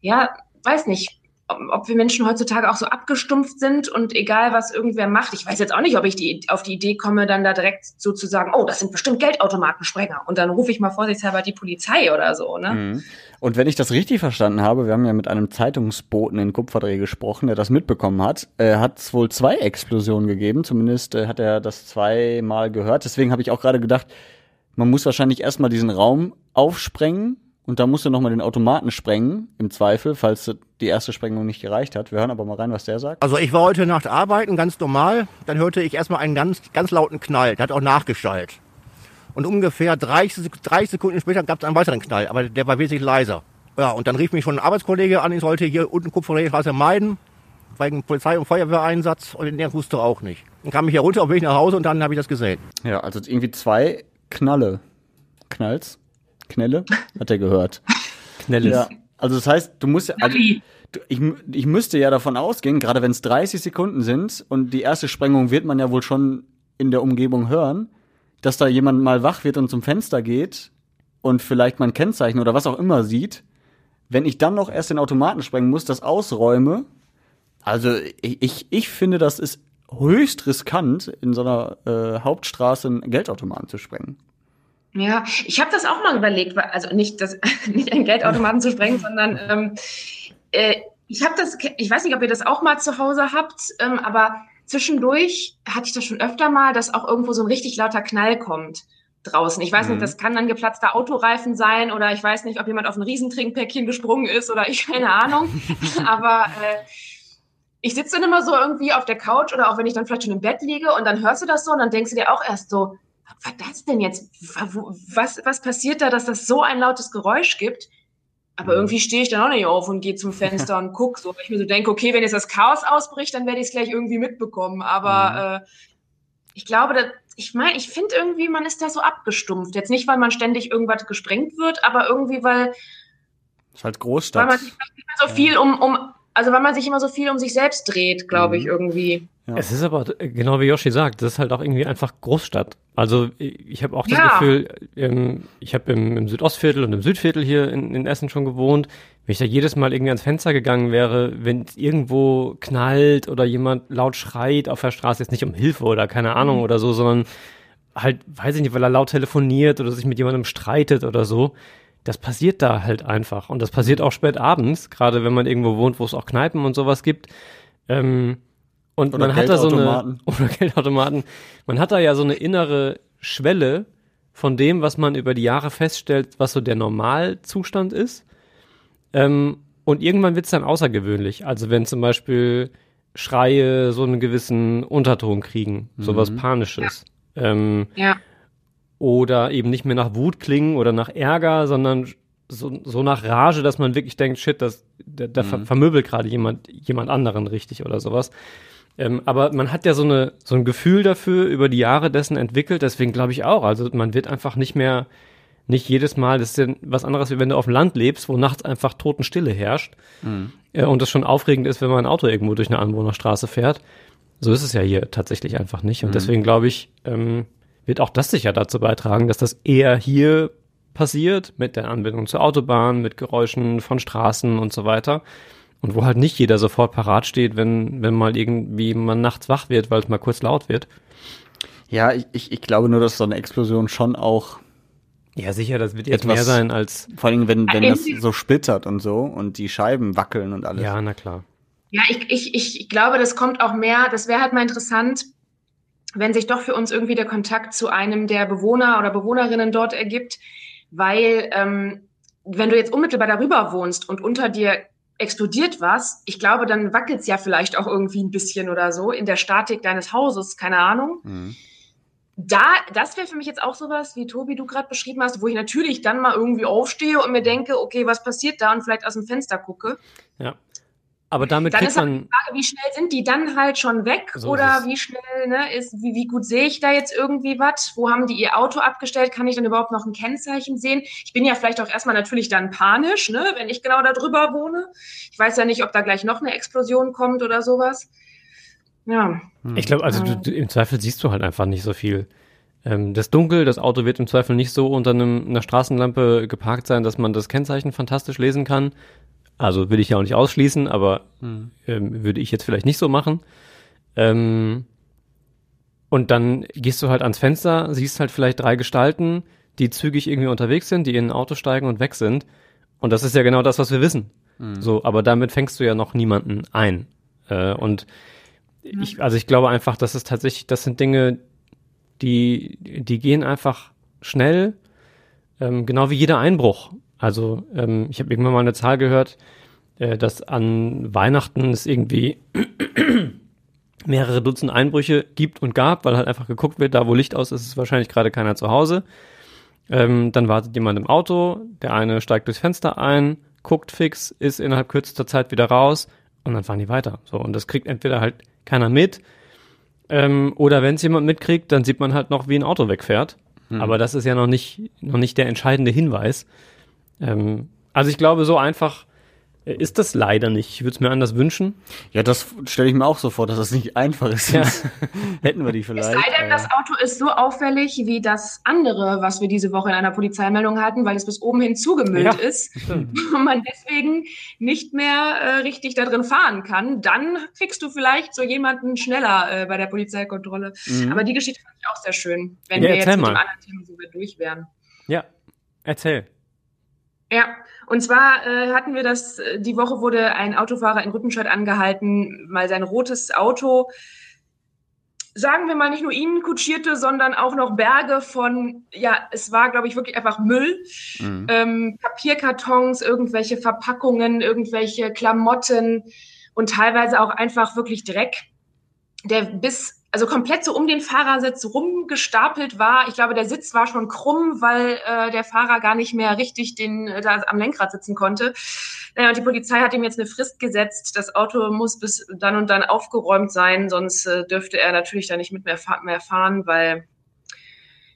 D: Ja, weiß nicht. Ob wir Menschen heutzutage auch so abgestumpft sind und egal, was irgendwer macht. Ich weiß jetzt auch nicht, ob ich die, auf die Idee komme, dann da direkt so zu sagen, oh, das sind bestimmt Geldautomatensprenger. Und dann rufe ich mal vorsichtshalber die Polizei oder so. Ne? Mhm.
C: Und wenn ich das richtig verstanden habe, wir haben ja mit einem Zeitungsboten in Kupferdreh gesprochen, der das mitbekommen hat, äh, hat es wohl zwei Explosionen gegeben. Zumindest äh, hat er das zweimal gehört. Deswegen habe ich auch gerade gedacht, man muss wahrscheinlich erstmal diesen Raum aufsprengen und da musst du nochmal den Automaten sprengen, im Zweifel, falls die erste Sprengung nicht gereicht hat. Wir hören aber mal rein, was der sagt.
F: Also ich war heute Nacht arbeiten, ganz normal. Dann hörte ich erstmal einen ganz, ganz lauten Knall. Der hat auch nachgeschallt. Und ungefähr 30, 30 Sekunden später gab es einen weiteren Knall, aber der war wesentlich leiser. Ja, und dann rief mich schon ein Arbeitskollege an, ich sollte hier unten Kupferstraße meiden, wegen Polizei- und Feuerwehreinsatz und der wusste auch nicht. Dann kam ich hier runter auf Weg nach Hause und dann habe ich das gesehen.
C: Ja, also irgendwie zwei Knalle. Knalls? Knelle, hat er gehört. [laughs]
B: Knelle.
C: Ja. Also das heißt, du musst ja, also, ich, ich müsste ja davon ausgehen, gerade wenn es 30 Sekunden sind und die erste Sprengung wird man ja wohl schon in der Umgebung hören, dass da jemand mal wach wird und zum Fenster geht und vielleicht mein Kennzeichen oder was auch immer sieht. Wenn ich dann noch erst den Automaten sprengen muss, das ausräume, also ich, ich, ich finde, das ist höchst riskant, in so einer äh, Hauptstraße einen Geldautomaten zu sprengen.
D: Ja, ich habe das auch mal überlegt, also nicht, das, [laughs] nicht einen Geldautomaten zu sprengen, sondern ähm, äh, ich habe das, ich weiß nicht, ob ihr das auch mal zu Hause habt, ähm, aber zwischendurch hatte ich das schon öfter mal, dass auch irgendwo so ein richtig lauter Knall kommt draußen. Ich weiß mhm. nicht, das kann dann geplatzter Autoreifen sein oder ich weiß nicht, ob jemand auf ein Riesentrinkpäckchen gesprungen ist oder ich [laughs] keine Ahnung. [laughs] aber äh, ich sitze dann immer so irgendwie auf der Couch oder auch wenn ich dann vielleicht schon im Bett liege und dann hörst du das so und dann denkst du dir auch erst so, was das denn jetzt? Was, was passiert da, dass das so ein lautes Geräusch gibt? Aber mhm. irgendwie stehe ich dann auch nicht auf und gehe zum Fenster [laughs] und gucke so. Weil ich mir so denke, okay, wenn jetzt das Chaos ausbricht, dann werde ich es gleich irgendwie mitbekommen. Aber mhm. äh, ich glaube, dass, ich meine, ich finde irgendwie, man ist da so abgestumpft. Jetzt nicht, weil man ständig irgendwas gesprengt wird, aber irgendwie, weil.
C: Das ist halt Großstadt.
D: Weil man sich mehr so viel um, um, also weil man sich immer so viel um sich selbst dreht, glaube mhm. ich, irgendwie.
B: Ja. Es ist aber, genau wie Yoshi sagt, das ist halt auch irgendwie einfach Großstadt. Also ich habe auch das ja. Gefühl, ähm, ich habe im, im, Südostviertel und im Südviertel hier in, in, Essen schon gewohnt. Wenn ich da jedes Mal irgendwie ans Fenster gegangen wäre, wenn es irgendwo knallt oder jemand laut schreit auf der Straße, jetzt nicht um Hilfe oder keine Ahnung mhm. oder so, sondern halt, weiß ich nicht, weil er laut telefoniert oder sich mit jemandem streitet oder so. Das passiert da halt einfach. Und das passiert auch spät abends, gerade wenn man irgendwo wohnt, wo es auch Kneipen und sowas gibt. Ähm, und oder man hat da so eine [laughs] oder Geldautomaten. Man hat da ja so eine innere Schwelle von dem, was man über die Jahre feststellt, was so der Normalzustand ist. Ähm, und irgendwann wird es dann außergewöhnlich. Also wenn zum Beispiel Schreie so einen gewissen Unterton kriegen, mhm. sowas Panisches.
D: Ja. Ähm, ja.
B: Oder eben nicht mehr nach Wut klingen oder nach Ärger, sondern so, so nach Rage, dass man wirklich denkt, shit, das, da, da mhm. vermöbelt gerade jemand, jemand anderen richtig oder sowas. Ähm, aber man hat ja so, eine, so ein Gefühl dafür über die Jahre dessen entwickelt, deswegen glaube ich auch. Also man wird einfach nicht mehr, nicht jedes Mal, das ist ja was anderes, wie wenn du auf dem Land lebst, wo nachts einfach Totenstille herrscht. Mhm. Äh, und das schon aufregend ist, wenn man ein Auto irgendwo durch eine Anwohnerstraße fährt. So ist es ja hier tatsächlich einfach nicht. Und mhm. deswegen glaube ich, ähm, wird auch das sicher dazu beitragen, dass das eher hier passiert, mit der Anbindung zur Autobahn, mit Geräuschen von Straßen und so weiter. Und wo halt nicht jeder sofort parat steht, wenn, wenn mal irgendwie man nachts wach wird, weil es mal kurz laut wird.
C: Ja, ich, ich, ich glaube nur, dass so eine Explosion schon auch.
B: Ja, sicher, das wird jetzt etwas, mehr sein als.
C: Vor allem, wenn, wenn das so splittert und so und die Scheiben wackeln und alles.
B: Ja, na klar.
D: Ja, ich, ich, ich glaube, das kommt auch mehr, das wäre halt mal interessant, wenn sich doch für uns irgendwie der Kontakt zu einem der Bewohner oder Bewohnerinnen dort ergibt, weil ähm, wenn du jetzt unmittelbar darüber wohnst und unter dir explodiert was, ich glaube, dann wackelt es ja vielleicht auch irgendwie ein bisschen oder so in der Statik deines Hauses, keine Ahnung. Mhm. Da, das wäre für mich jetzt auch sowas, wie Tobi du gerade beschrieben hast, wo ich natürlich dann mal irgendwie aufstehe und mir denke, okay, was passiert da und vielleicht aus dem Fenster gucke.
B: Ja. Aber damit
D: dann
B: kriegt
D: ist halt man die Frage, wie schnell sind die dann halt schon weg so oder wie schnell ne, ist wie, wie gut sehe ich da jetzt irgendwie was? Wo haben die ihr Auto abgestellt? Kann ich dann überhaupt noch ein Kennzeichen sehen? Ich bin ja vielleicht auch erstmal natürlich dann panisch, ne, wenn ich genau da drüber wohne. Ich weiß ja nicht, ob da gleich noch eine Explosion kommt oder sowas. Ja.
B: Ich glaube, also du, du, im Zweifel siehst du halt einfach nicht so viel. Ähm, das Dunkel, das Auto wird im Zweifel nicht so unter einem, einer Straßenlampe geparkt sein, dass man das Kennzeichen fantastisch lesen kann Also will ich ja auch nicht ausschließen, aber ähm, würde ich jetzt vielleicht nicht so machen. Ähm, und dann gehst du halt ans Fenster, siehst halt vielleicht drei Gestalten, die zügig irgendwie unterwegs sind, die in ein Auto steigen und weg sind. Und das ist ja genau das, was wir wissen. So, aber damit fängst du ja noch niemanden ein. Äh, und ich, also ich glaube einfach, das ist tatsächlich, das sind Dinge, die, die gehen einfach schnell, ähm, genau wie jeder Einbruch. Also ähm, ich habe irgendwann mal eine Zahl gehört, äh, dass an Weihnachten es irgendwie [clears throat] mehrere Dutzend Einbrüche gibt und gab, weil halt einfach geguckt wird, da wo Licht aus ist, ist wahrscheinlich gerade keiner zu Hause. Ähm, dann wartet jemand im Auto, der eine steigt durchs Fenster ein, guckt fix, ist innerhalb kürzester Zeit wieder raus und dann fahren die weiter. So, und das kriegt entweder halt keiner mit, ähm, oder wenn es jemand mitkriegt, dann sieht man halt noch, wie ein Auto wegfährt. Aber das ist ja noch nicht, noch nicht der entscheidende Hinweis. Ähm, also ich glaube, so einfach äh, ist das leider nicht. Ich würde es mir anders wünschen.
C: Ja, das stelle ich mir auch so vor, dass das nicht einfach ist.
B: Ja. [laughs]
C: Hätten wir die
D: Es
C: vielleicht.
D: sei denn,
C: aber-
D: das Auto ist so auffällig wie das andere, was wir diese Woche in einer Polizeimeldung hatten, weil es bis oben hin zugemüllt
B: Ja,
D: ist [laughs] und man deswegen nicht mehr äh, richtig da drin fahren kann. Dann kriegst du vielleicht so jemanden schneller äh, bei der Polizeikontrolle.
C: Mhm.
D: Aber die Geschichte fand ich auch sehr schön, wenn
B: Ja,
D: wir jetzt
B: erzähl
D: mit dem
B: mal.
D: anderen Thema so weit durch wären.
B: Ja, erzähl.
D: Ja, und zwar äh, hatten wir das, äh, die Woche wurde ein Autofahrer in Rüttenscheid angehalten, mal sein rotes Auto, sagen wir mal, nicht nur ihn kutschierte, sondern auch noch Berge von, ja, es war, glaube ich, wirklich einfach Müll,
C: Mhm.
D: ähm, Papierkartons, irgendwelche Verpackungen, irgendwelche Klamotten und teilweise auch einfach wirklich Dreck, der bis, also komplett so um den Fahrersitz rumgestapelt war. Ich glaube, der Sitz war schon krumm, weil äh, der Fahrer gar nicht mehr richtig den, äh, da am Lenkrad sitzen konnte. Naja, und die Polizei hat ihm jetzt eine Frist gesetzt. Das Auto muss bis dann und dann aufgeräumt sein, sonst äh, dürfte er natürlich da nicht mit mehr, fa mehr fahren, weil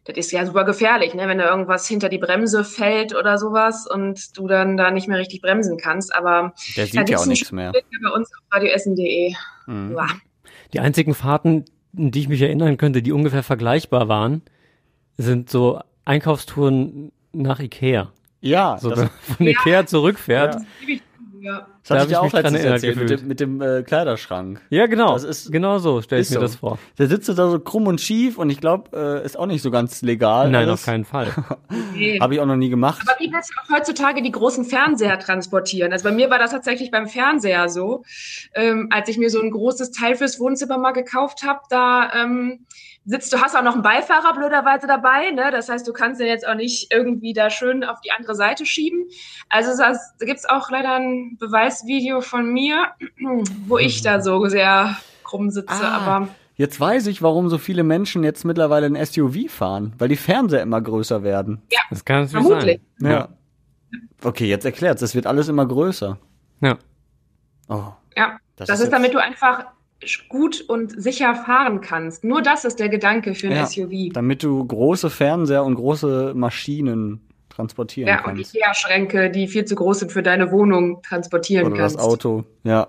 D: das ist ja super gefährlich, ne? wenn da irgendwas hinter die Bremse fällt oder sowas und du dann da nicht mehr richtig bremsen kannst. Aber
C: Der sieht ja auch nichts mehr.
D: Bei uns auf radioessen.de.
C: Mhm.
D: Ja.
B: Die einzigen Fahrten, an die ich mich erinnern könnte, die ungefähr vergleichbar waren, sind so Einkaufstouren nach Ikea.
C: Ja,
B: So,
C: das,
B: wenn man von Ikea zurückfährt.
C: Ja.
D: Ja.
C: das
B: da
C: hatte
B: hab
C: ich
B: ich
C: ja auch letztens erzählt, mit dem, mit dem äh, Kleiderschrank.
B: Ja, genau.
C: Das ist-
B: genau so stelle ich mir
C: so.
B: das vor.
C: Der sitzt da so krumm und schief und ich glaube, äh, ist auch nicht so ganz legal.
B: Nein,
C: alles.
B: auf keinen Fall. [laughs]
D: Nee.
C: Habe ich auch noch nie gemacht.
D: Aber wie willst du auch heutzutage die großen Fernseher transportieren? Also bei mir war das tatsächlich beim Fernseher so. Ähm, als ich mir so ein großes Teil fürs Wohnzimmer mal gekauft habe, da ähm, sitzt du, hast auch noch einen Beifahrer blöderweise dabei. Ne? Das heißt, du kannst den jetzt auch nicht irgendwie da schön auf die andere Seite schieben. Also das, da gibt's auch leider ein Beweisvideo von mir, [clears throat] wo ich da so sehr krumm sitze.
C: Ah.
D: Aber
C: Jetzt weiß ich, warum so viele Menschen jetzt mittlerweile ein SUV fahren, weil die Fernseher immer größer werden.
B: Das kann natürlich
D: Vermutlich.
B: sein.
C: Ja. Okay, jetzt erklärt's. Es wird alles immer größer.
B: Ja.
C: Oh,
D: ja,
C: Das
D: das,
C: ist
D: ist, damit du einfach gut und sicher fahren kannst. Nur das ist der Gedanke für ein
C: Ja,
D: SUV.
C: damit du große Fernseher und große Maschinen transportieren
D: Ja, und
C: kannst.
D: Ikea-Schränke, die viel zu groß sind für deine Wohnung, transportieren
C: Oder
D: kannst.
C: das Auto. Ja.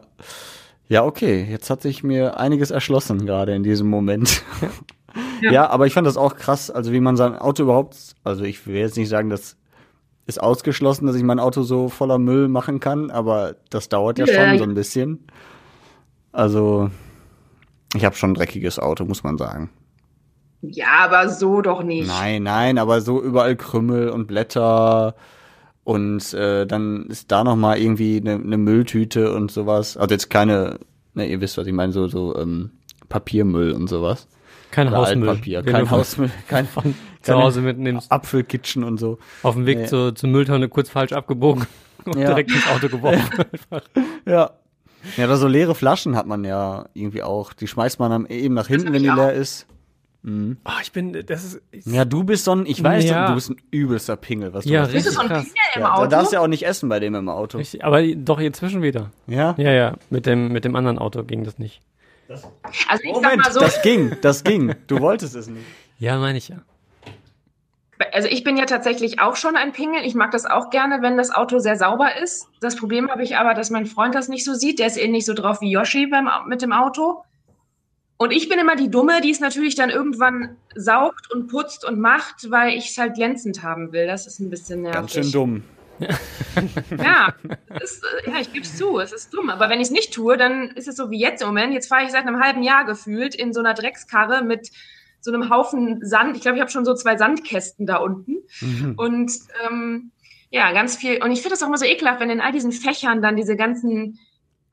C: Ja, okay. Jetzt hat sich mir einiges erschlossen gerade in diesem Moment. Ja.
D: Ja.
C: aber ich fand das auch krass, also wie man sein Auto überhaupt, also ich will jetzt nicht sagen, das ist ausgeschlossen, dass ich mein Auto so voller Müll machen kann, aber das dauert ja
D: Ja.
C: schon so ein bisschen. Also ich habe schon ein dreckiges Auto, muss man sagen.
D: Ja, aber so doch nicht.
C: Nein, nein, aber so überall Krümmel und Blätter und äh, dann ist da noch mal irgendwie eine ne Mülltüte und sowas. Also jetzt keine, ne, ihr wisst, was ich meine, so so ähm, Papiermüll und sowas.
B: Kein
C: Oder
B: Hausmüll.
C: Altpapier, kein Hausmüll, [laughs] kein
B: von zu Hause mitnimmst.
C: Apfelkitchen und so.
B: Auf dem Weg
C: Nee.
B: zur, zur Mülltonne kurz falsch abgebogen [laughs] und
C: Ja.
B: direkt ins Auto geworfen. [laughs]
C: Ja. Ja, [laughs] oder so leere Flaschen hat man ja irgendwie auch. Die schmeißt man dann eben nach hinten, wenn die
D: ich
C: leer ist.
B: Ah, ich bin, das ist, ich,
C: Ja, du bist so ein, ich weiß,
B: Ja.
C: du bist ein übelster Pingel, was du
B: Ja.
D: Bist du so ein
B: krass.
D: Pingel im
C: Ja, da
D: Auto?
C: darfst du ja auch nicht essen bei dem im Auto.
B: richtig, aber doch inzwischen wieder.
C: Ja?
B: Ja, ja, mit dem, mit dem anderen Auto ging das nicht.
D: Also ich sag
C: Moment,
D: mal so,
C: das ging, das ging. Du wolltest es nicht.
B: Ja, meine ich ja.
D: Also ich bin ja tatsächlich auch schon ein Pingel. Ich mag das auch gerne, wenn das Auto sehr sauber ist. Das Problem habe ich aber, dass mein Freund das nicht so sieht. Der ist ähnlich so drauf wie Yoshi beim, mit dem Auto. Und ich bin immer die Dumme, die es natürlich dann irgendwann saugt und putzt und macht, weil ich es halt glänzend haben will. Das ist ein bisschen nervig.
C: Ganz schön dumm.
D: ja, ist, äh, ja, ich gebe es zu, es ist dumm. Aber wenn ich es nicht tue, dann ist es so wie jetzt im Moment. Jetzt fahre ich seit einem halben Jahr gefühlt in so einer Dreckskarre mit so einem Haufen Sand. Ich glaube, ich habe schon so zwei Sandkästen da unten. Mhm. Und ähm, ja, ganz viel. Und ich finde das auch immer so ekelhaft, wenn in all diesen Fächern dann diese ganzen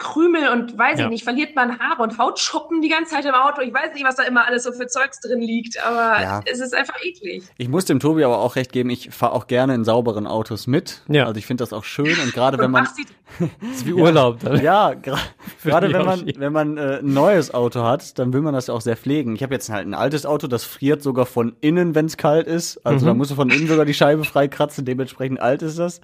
D: Krümel und weiß ja. ich nicht, verliert man Haare und Hautschuppen die ganze Zeit im Auto. Ich weiß nicht, was da immer alles so für Zeugs drin liegt, aber ja. es ist einfach eklig.
C: Ich muss dem Tobi aber auch recht geben, ich fahre auch gerne in sauberen Autos mit. Ja. Also ich finde das auch schön und gerade wenn man.
B: das [laughs] ist wie Urlaub
C: dann. Ja, gerade wenn man, wenn man äh, ein neues Auto hat, dann will man das ja auch sehr pflegen. Ich habe jetzt halt ein altes Auto, das friert sogar von innen, wenn es kalt ist. Also mhm. da musst du von innen sogar die Scheibe freikratzen, dementsprechend alt ist das.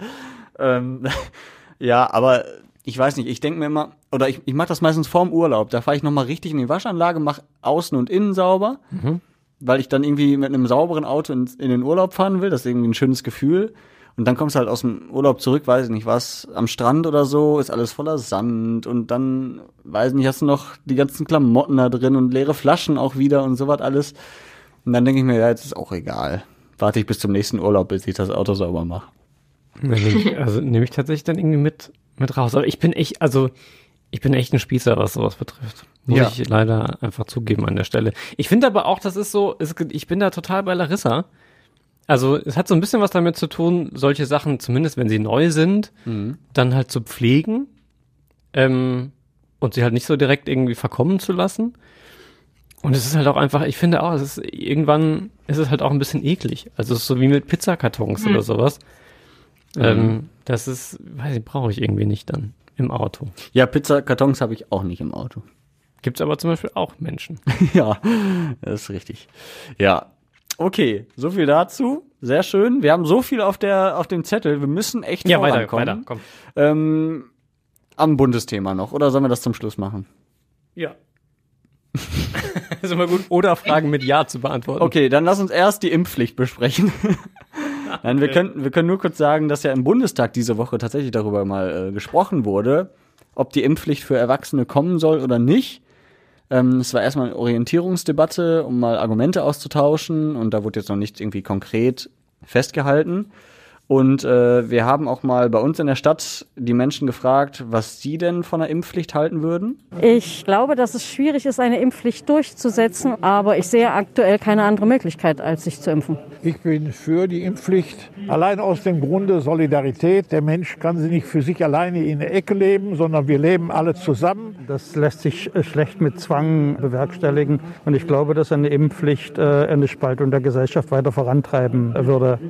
C: Ähm, [laughs] ja, aber ich weiß nicht, ich denke mir immer, oder ich, ich mache das meistens vorm Urlaub. Da fahre ich nochmal richtig in die Waschanlage, mache außen und innen sauber, mhm. weil ich dann irgendwie mit einem sauberen Auto in, in, den Urlaub fahren will. Das ist irgendwie ein schönes Gefühl. Und dann kommst du halt aus dem Urlaub zurück, weiß ich nicht was, am Strand oder so, ist alles voller Sand und dann, weiß ich nicht, hast du noch die ganzen Klamotten da drin und leere Flaschen auch wieder und sowas alles. Und dann denke ich mir, ja, jetzt ist auch egal. Warte ich bis zum nächsten Urlaub, bis ich das Auto sauber mache.
B: Also nehme ich tatsächlich dann irgendwie mit mit raus. Aber ich bin echt, also ich bin echt ein Spießer, was sowas betrifft. Muss ja. ich leider einfach zugeben an der Stelle. Ich finde aber auch, das ist so, ich bin da total bei Larissa. Also es hat so ein bisschen was damit zu tun, solche Sachen, zumindest wenn sie neu sind, mhm. dann halt zu pflegen ähm, und sie halt nicht so direkt irgendwie verkommen zu lassen. Und es ist halt auch einfach, ich finde auch, es ist irgendwann ist es halt auch ein bisschen eklig. Also es ist so wie mit Pizzakartons mhm. oder sowas. Mhm. Ähm, das ist, weiß ich, brauche ich irgendwie nicht dann im Auto.
C: Ja, Pizzakartons habe ich auch nicht im Auto.
B: Gibt es aber zum Beispiel auch Menschen. [laughs]
C: ja, das ist richtig. Ja, okay, so viel dazu. Sehr schön. Wir haben so viel auf der auf dem Zettel. Wir müssen echt
B: ja, weiter, weiter, komm.
C: Ähm, am Bundesthema noch. Oder sollen wir das zum Schluss machen?
B: Ja. [laughs] ist immer gut. Oder Fragen mit Ja zu beantworten.
C: Okay, dann lass uns erst die Impfpflicht besprechen. [laughs] Nein, wir, können, wir können nur kurz sagen, dass ja im Bundestag diese Woche tatsächlich darüber mal äh, gesprochen wurde, ob die Impfpflicht für Erwachsene kommen soll oder nicht. Ähm, es war erstmal eine Orientierungsdebatte, um mal Argumente auszutauschen und da wurde jetzt noch nicht irgendwie konkret festgehalten. Und äh, wir haben auch mal bei uns in der Stadt die Menschen gefragt, was sie denn von der Impfpflicht halten würden.
G: Ich glaube, dass es schwierig ist, eine Impfpflicht durchzusetzen, aber ich sehe aktuell keine andere Möglichkeit, als sich zu impfen.
H: Ich bin für die Impfpflicht, allein aus dem Grunde Solidarität. Der Mensch kann sie nicht für sich alleine in der Ecke leben, sondern wir leben alle zusammen.
I: Das lässt sich äh, schlecht mit Zwang bewerkstelligen. Und ich glaube, dass eine Impfpflicht äh, eine Spaltung der Gesellschaft weiter vorantreiben würde.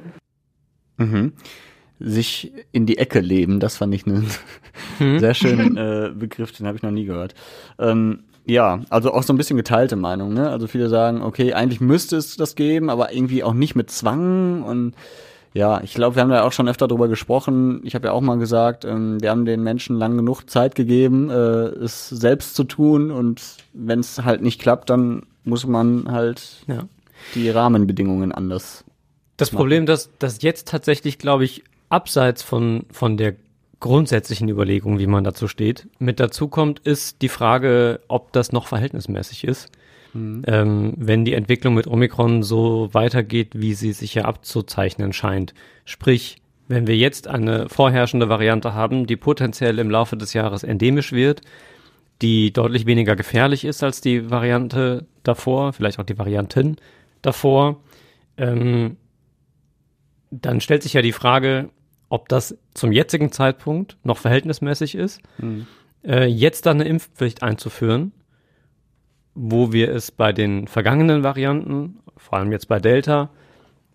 C: Mhm. Sich in die Ecke leben, das fand ich einen [laughs] hm? sehr schönen [laughs] äh, Begriff, den habe ich noch nie gehört. Ähm, ja, also auch so ein bisschen geteilte Meinung, ne? Also viele sagen, okay, eigentlich müsste es das geben, aber irgendwie auch nicht mit Zwang und ja, ich glaube, wir haben da auch schon öfter drüber gesprochen. Ich habe ja auch mal gesagt, ähm, wir haben den Menschen lang genug Zeit gegeben, äh, es selbst zu tun und wenn es halt nicht klappt, dann muss man halt ja. die Rahmenbedingungen anders
B: das Problem, dass das jetzt tatsächlich, glaube ich, abseits von, von der grundsätzlichen Überlegung, wie man dazu steht, mit dazu kommt, ist die Frage, ob das noch verhältnismäßig ist. Mhm. Ähm, wenn die Entwicklung mit Omikron so weitergeht, wie sie sich ja abzuzeichnen scheint. Sprich, wenn wir jetzt eine vorherrschende Variante haben, die potenziell im Laufe des Jahres endemisch wird, die deutlich weniger gefährlich ist als die Variante davor, vielleicht auch die Varianten davor, ähm, dann stellt sich ja die Frage, ob das zum jetzigen Zeitpunkt noch verhältnismäßig ist, mhm. äh, jetzt dann eine Impfpflicht einzuführen, wo wir es bei den vergangenen Varianten, vor allem jetzt bei Delta,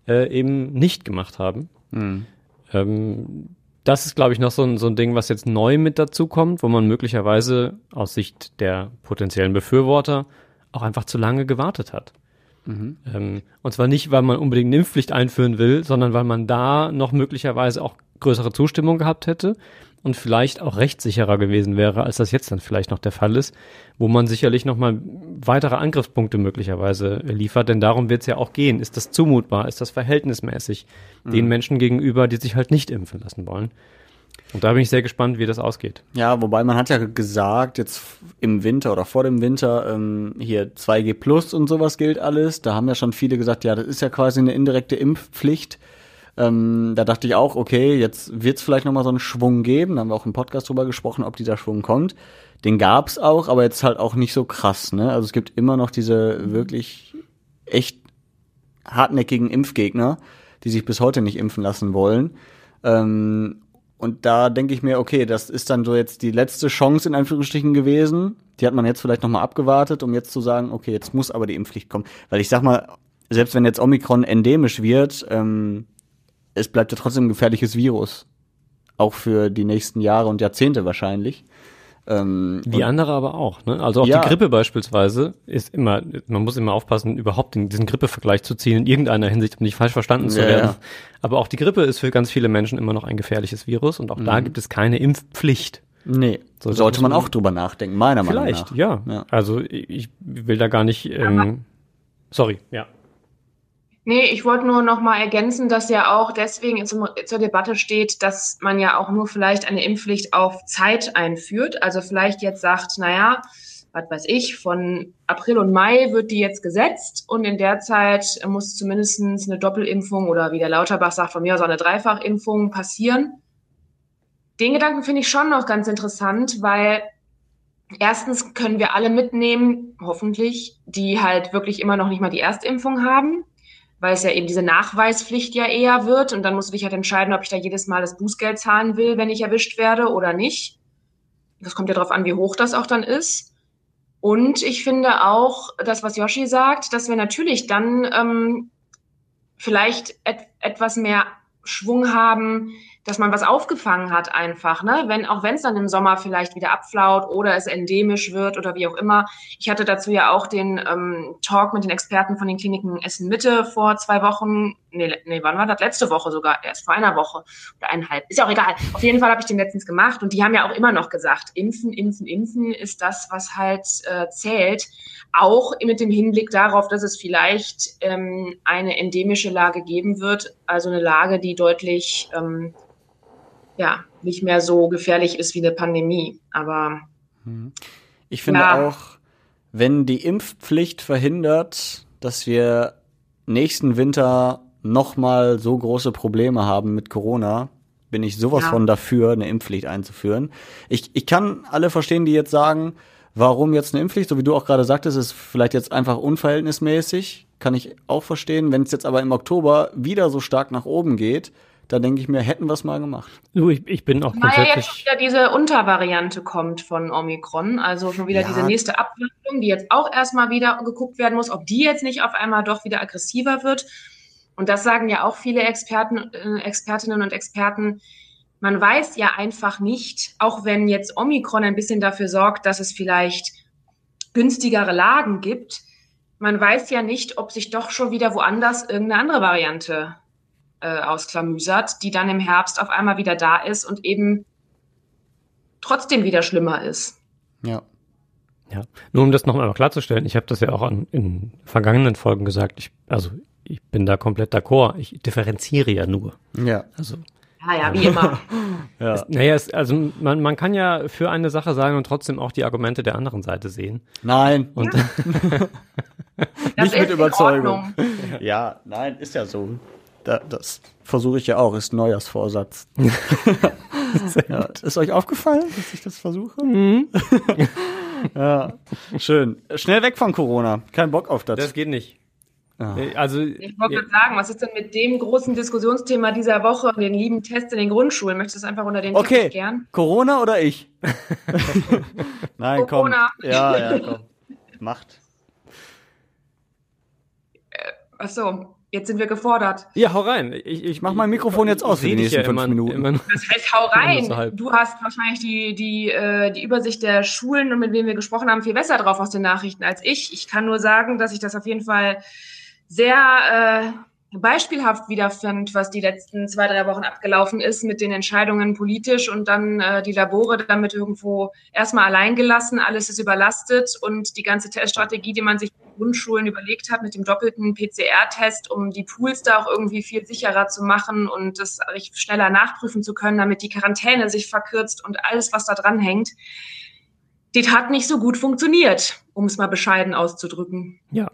B: äh, eben nicht gemacht haben. Mhm. Ähm, das ist, glaube ich, noch so ein, so ein Ding, was jetzt neu mit dazu kommt, wo man möglicherweise aus Sicht der potenziellen Befürworter auch einfach zu lange gewartet hat. Mhm. Ähm, und zwar nicht, weil man unbedingt eine Impfpflicht einführen will, sondern weil man da noch möglicherweise auch größere Zustimmung gehabt hätte und vielleicht auch rechtssicherer gewesen wäre, als das jetzt dann vielleicht noch der Fall ist, wo man sicherlich nochmal weitere Angriffspunkte möglicherweise liefert, denn darum wird es ja auch gehen. Ist das zumutbar? Ist das verhältnismäßig mhm. den Menschen gegenüber, die sich halt nicht impfen lassen wollen? Und da bin ich sehr gespannt, wie das ausgeht.
C: Ja, wobei man hat ja gesagt, jetzt im Winter oder vor dem Winter, ähm, hier 2G Plus und sowas gilt alles. Da haben ja schon viele gesagt, ja, das ist ja quasi eine indirekte Impfpflicht. Ähm, da dachte ich auch, okay, jetzt wird es vielleicht noch mal so einen Schwung geben. Da haben wir auch im Podcast drüber gesprochen, ob dieser Schwung kommt. Den gab's auch, aber jetzt halt auch nicht so krass. Ne? Also es gibt immer noch diese wirklich echt hartnäckigen Impfgegner, die sich bis heute nicht impfen lassen wollen. Ähm, und da denke ich mir, okay, das ist dann so jetzt die letzte Chance in Anführungsstrichen gewesen. Die hat man jetzt vielleicht noch mal abgewartet, um jetzt zu sagen, okay, jetzt muss aber die Impfpflicht kommen. Weil ich sag mal, selbst wenn jetzt Omikron endemisch wird, ähm, es bleibt ja trotzdem ein gefährliches Virus. Auch für die nächsten Jahre und Jahrzehnte wahrscheinlich.
B: Ähm, Wie andere aber auch. Ne? Also auch ja. die Grippe beispielsweise ist immer, man muss immer aufpassen, überhaupt in diesen Grippevergleich zu ziehen, in irgendeiner Hinsicht, um nicht falsch verstanden zu ja, werden. Ja. Aber auch die Grippe ist für ganz viele Menschen immer noch ein gefährliches Virus und auch mhm. da gibt es keine Impfpflicht.
C: Nee, so, sollte man auch drüber nachdenken, meiner Meinung nach.
B: Vielleicht, ja. Also ich will da gar nicht, ähm, sorry, ja.
D: Nee, ich wollte nur noch mal ergänzen, dass ja auch deswegen zum, zur Debatte steht, dass man ja auch nur vielleicht eine Impfpflicht auf Zeit einführt. Also vielleicht jetzt sagt, naja, was weiß ich, von April und Mai wird die jetzt gesetzt und in der Zeit muss zumindest eine Doppelimpfung oder wie der Lauterbach sagt, von mir aus eine Dreifachimpfung passieren. Den Gedanken finde ich schon noch ganz interessant, weil erstens können wir alle mitnehmen, hoffentlich, die halt wirklich immer noch nicht mal die Erstimpfung haben weil es ja eben diese Nachweispflicht ja eher wird und dann musst du dich halt entscheiden, ob ich da jedes Mal das Bußgeld zahlen will, wenn ich erwischt werde oder nicht. Das kommt ja darauf an, wie hoch das auch dann ist. Und ich finde auch, das, was Yoshi sagt, dass wir natürlich dann ähm, vielleicht et etwas mehr Schwung haben, dass man was aufgefangen hat einfach, ne? Wenn, auch wenn es dann im Sommer vielleicht wieder abflaut oder es endemisch wird oder wie auch immer. Ich hatte dazu ja auch den ähm, Talk mit den Experten von den Kliniken Essen Mitte vor zwei Wochen. Nee, nee, wann war das? Letzte Woche sogar, erst vor einer Woche oder eineinhalb. Ist ja auch egal. Auf jeden Fall habe ich den letztens gemacht und die haben ja auch immer noch gesagt, impfen, impfen, impfen ist das, was halt äh, zählt. Auch mit dem Hinblick darauf, dass es vielleicht ähm, eine endemische Lage geben wird, also eine Lage, die deutlich ähm, ja, nicht mehr so gefährlich ist wie eine Pandemie. Aber
C: mhm. ich finde ja. auch, wenn die Impfpflicht verhindert, dass wir nächsten Winter nochmal so große Probleme haben mit Corona, bin ich sowas ja. von dafür, eine Impfpflicht einzuführen. Ich, ich kann alle verstehen, die jetzt sagen, warum jetzt eine Impfpflicht, so wie du auch gerade sagtest, ist vielleicht jetzt einfach unverhältnismäßig. Kann ich auch verstehen. Wenn es jetzt aber im Oktober wieder so stark nach oben geht, da denke ich mir, hätten wir es mal gemacht.
B: Du, ich, ich bin auch grundsätzlich...
D: Weil jetzt wieder diese Untervariante kommt von Omikron, also schon wieder ja. diese nächste Abwandlung, die jetzt auch erstmal wieder geguckt werden muss, ob die jetzt nicht auf einmal doch wieder aggressiver wird. Und das sagen ja auch viele Experten, äh, Expertinnen und Experten. Man weiß ja einfach nicht, auch wenn jetzt Omikron ein bisschen dafür sorgt, dass es vielleicht günstigere Lagen gibt, man weiß ja nicht, ob sich doch schon wieder woanders irgendeine andere Variante äh, ausklamüsert, die dann im Herbst auf einmal wieder da ist und eben trotzdem wieder schlimmer ist.
C: Ja.
B: Ja, nur um das noch einmal klarzustellen, ich habe das ja auch an, in vergangenen Folgen gesagt, ich, also ich bin da komplett d'accord, ich differenziere ja nur.
C: Ja.
B: Also
D: ja, ja, wie immer. [laughs]
B: ja. Es, naja, es, also man, man kann ja für eine Sache sagen und trotzdem auch die Argumente der anderen Seite sehen.
C: Nein.
B: Und
D: ja. [laughs]
C: Nicht mit Überzeugung. Ja, nein, ist ja so. Da, das versuche ich ja auch, ist ein Neujahrsvorsatz. [laughs] ja, ist euch aufgefallen, dass ich das versuche? Mhm. [laughs] ja, schön. Schnell weg von Corona. Kein Bock auf das.
B: Das geht nicht.
C: Ja.
B: Also,
D: ich wollte ja. sagen, was ist denn mit dem großen Diskussionsthema dieser Woche, den lieben Test in den Grundschulen? Möchtest du es einfach unter den
C: okay. gern? Corona oder ich? [laughs] Nein,
D: Corona.
C: komm. Ja, ja, komm. Macht.
D: Äh, ach so. Jetzt sind wir gefordert.
B: Ja, hau rein. Ich, ich mach mein Mikrofon jetzt aus für die nächsten ja fünf immer, Minuten.
D: Immer das heißt, hau rein. Du hast wahrscheinlich die, die, äh, die Übersicht der Schulen und mit wem wir gesprochen haben viel besser drauf aus den Nachrichten als ich. Ich kann nur sagen, dass ich das auf jeden Fall sehr äh, beispielhaft wiederfand, was die letzten zwei, drei Wochen abgelaufen ist mit den Entscheidungen politisch und dann äh, die Labore damit irgendwo erstmal allein gelassen, alles ist überlastet und die ganze Teststrategie, die man sich in Grundschulen überlegt hat mit dem doppelten PCR-Test, um die Pools da auch irgendwie viel sicherer zu machen und das schneller nachprüfen zu können, damit die Quarantäne sich verkürzt und alles, was da dran hängt. Das hat nicht so gut funktioniert, um es mal bescheiden auszudrücken.
B: Ja,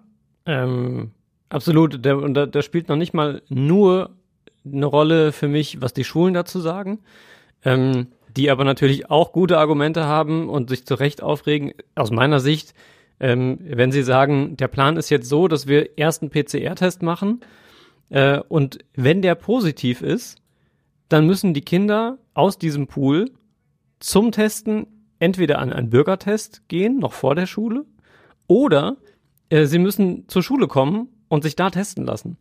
B: ähm, Absolut, der, und da, da spielt noch nicht mal nur eine Rolle für mich, was die Schulen dazu sagen, ähm, die aber natürlich auch gute Argumente haben und sich zu Recht aufregen. Aus meiner Sicht, ähm, wenn sie sagen, der Plan ist jetzt so, dass wir erst einen PCR-Test machen äh, und wenn der positiv ist, dann müssen die Kinder aus diesem Pool zum Testen entweder an einen Bürgertest gehen, noch vor der Schule, oder äh, sie müssen zur Schule kommen und sich da testen lassen.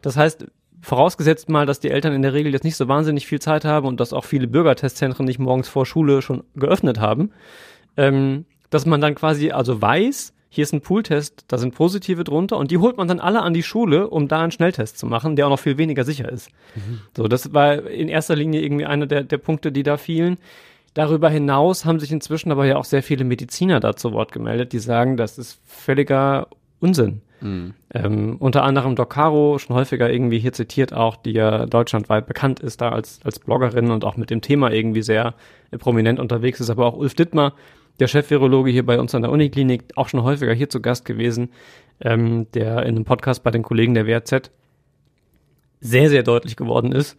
B: Das heißt, vorausgesetzt mal, dass die Eltern in der Regel jetzt nicht so wahnsinnig viel Zeit haben und dass auch viele Bürgertestzentren nicht morgens vor Schule schon geöffnet haben, ähm, dass man dann quasi also weiß, hier ist ein Pooltest, da sind positive drunter und die holt man dann alle an die Schule, um da einen Schnelltest zu machen, der auch noch viel weniger sicher ist. Mhm. So, das war in erster Linie irgendwie einer der, der Punkte, die da fielen. Darüber hinaus haben sich inzwischen aber ja auch sehr viele Mediziner da zu Wort gemeldet, die sagen, das ist völliger Unsinn. Mhm. Ähm, unter anderem Doc Caro, schon häufiger irgendwie hier zitiert auch, die ja deutschlandweit bekannt ist da als, als Bloggerin und auch mit dem Thema irgendwie sehr äh, prominent unterwegs ist, aber auch Ulf Dittmer, der Chef-Virologe hier bei uns an der Uniklinik, auch schon häufiger hier zu Gast gewesen, ähm, der in einem Podcast bei den Kollegen der WRZ sehr, sehr deutlich geworden ist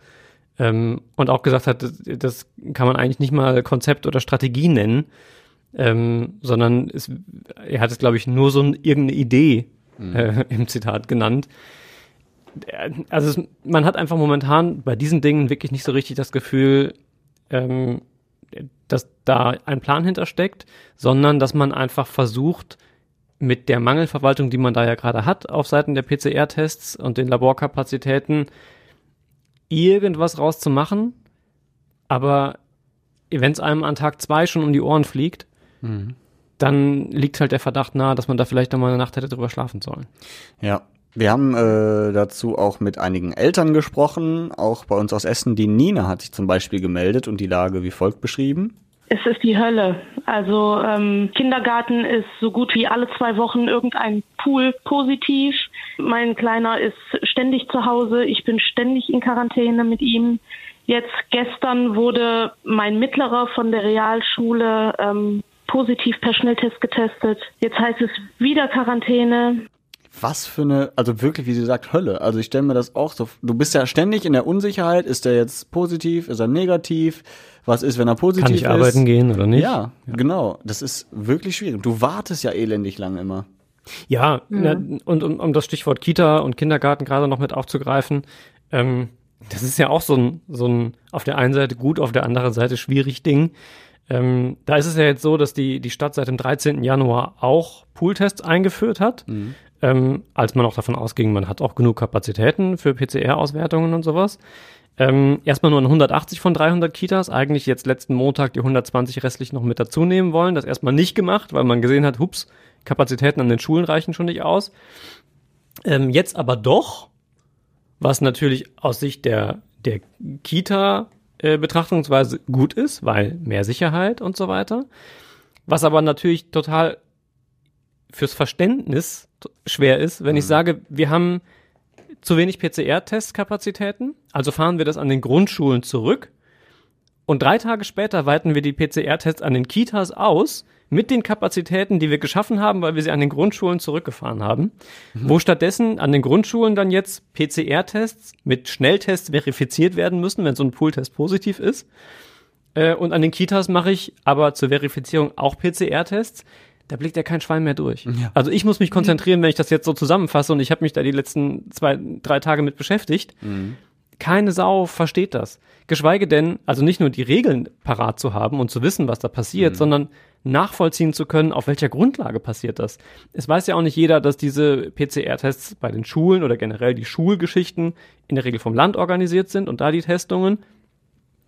B: ähm, und auch gesagt hat, das, das, kann man eigentlich nicht mal Konzept oder Strategie nennen, ähm, sondern es, er hat es, glaube ich, nur so ein, irgendeine Idee mhm. äh, [laughs] im Zitat genannt. Also es, man hat einfach momentan bei diesen Dingen wirklich nicht so richtig das Gefühl, ähm, dass da ein Plan hintersteckt, sondern dass man einfach versucht, mit der Mangelverwaltung, die man da ja gerade hat, auf Seiten der PCR-Tests und den Laborkapazitäten, irgendwas rauszumachen. Aber wenn es einem an Tag zwei schon um die Ohren fliegt, mhm. Dann liegt halt der Verdacht nahe, dass man da vielleicht nochmal eine Nacht hätte drüber schlafen sollen.
C: Ja, wir haben äh, dazu auch mit einigen Eltern gesprochen, auch bei uns aus Essen. Die Nina hat sich zum Beispiel gemeldet und die Lage wie folgt beschrieben.
J: Es ist die Hölle. Also ähm, Kindergarten ist so gut wie alle zwei Wochen irgendein Pool positiv. Mein Kleiner ist ständig zu Hause. Ich bin ständig in Quarantäne mit ihm. Jetzt gestern wurde mein Mittlerer von der Realschule ähm, positiv per Schnelltest getestet. Jetzt heißt es wieder Quarantäne
C: was für eine, also wirklich, wie sie sagt, Hölle. Also ich stelle mir das auch so, du bist ja ständig in der Unsicherheit, ist er jetzt positiv, ist er negativ, was ist, wenn er positiv ist? Kann ich
B: ist? arbeiten gehen oder nicht?
C: Ja, ja, genau. Das ist wirklich schwierig. Du wartest ja elendig lang immer.
B: Ja, mhm. ja und um, um das Stichwort Kita und Kindergarten gerade noch mit aufzugreifen, ähm, das ist ja auch so ein, so ein auf der einen Seite gut, auf der anderen Seite schwierig Ding. Ähm, da ist es ja jetzt so, dass die, die Stadt seit dem 13. Januar auch Pooltests eingeführt hat. Mhm ähm, als man auch davon ausging, man hat auch genug Kapazitäten für PCR-Auswertungen und sowas. Ähm, erstmal nur an 180 von 300 Kitas, eigentlich jetzt letzten Montag die 120 restlich noch mit dazu nehmen wollen. Das erstmal nicht gemacht, weil man gesehen hat, hups, Kapazitäten an den Schulen reichen schon nicht aus. Ähm, jetzt aber doch, was natürlich aus Sicht der, der Kita äh, Betrachtungsweise gut ist, weil mehr Sicherheit und so weiter. Was aber natürlich total fürs Verständnis schwer ist, wenn mhm. ich sage, wir haben zu wenig PCR-Testkapazitäten, also fahren wir das an den Grundschulen zurück und drei Tage später weiten wir die PCR-Tests an den Kitas aus mit den Kapazitäten, die wir geschaffen haben, weil wir sie an den Grundschulen zurückgefahren haben, mhm. wo stattdessen an den Grundschulen dann jetzt PCR-Tests mit Schnelltests verifiziert werden müssen, wenn so ein Pooltest positiv ist. Äh, und an den Kitas mache ich aber zur Verifizierung auch PCR-Tests da blickt ja kein Schwein mehr durch. Ja. Also ich muss mich konzentrieren, wenn ich das jetzt so zusammenfasse und ich habe mich da die letzten zwei, drei Tage mit beschäftigt. Mhm. Keine Sau versteht das. Geschweige denn, also nicht nur die Regeln parat zu haben und zu wissen, was da passiert, mhm. sondern nachvollziehen zu können, auf welcher Grundlage passiert das. Es weiß ja auch nicht jeder, dass diese PCR-Tests bei den Schulen oder generell die Schulgeschichten in der Regel vom Land organisiert sind und da die Testungen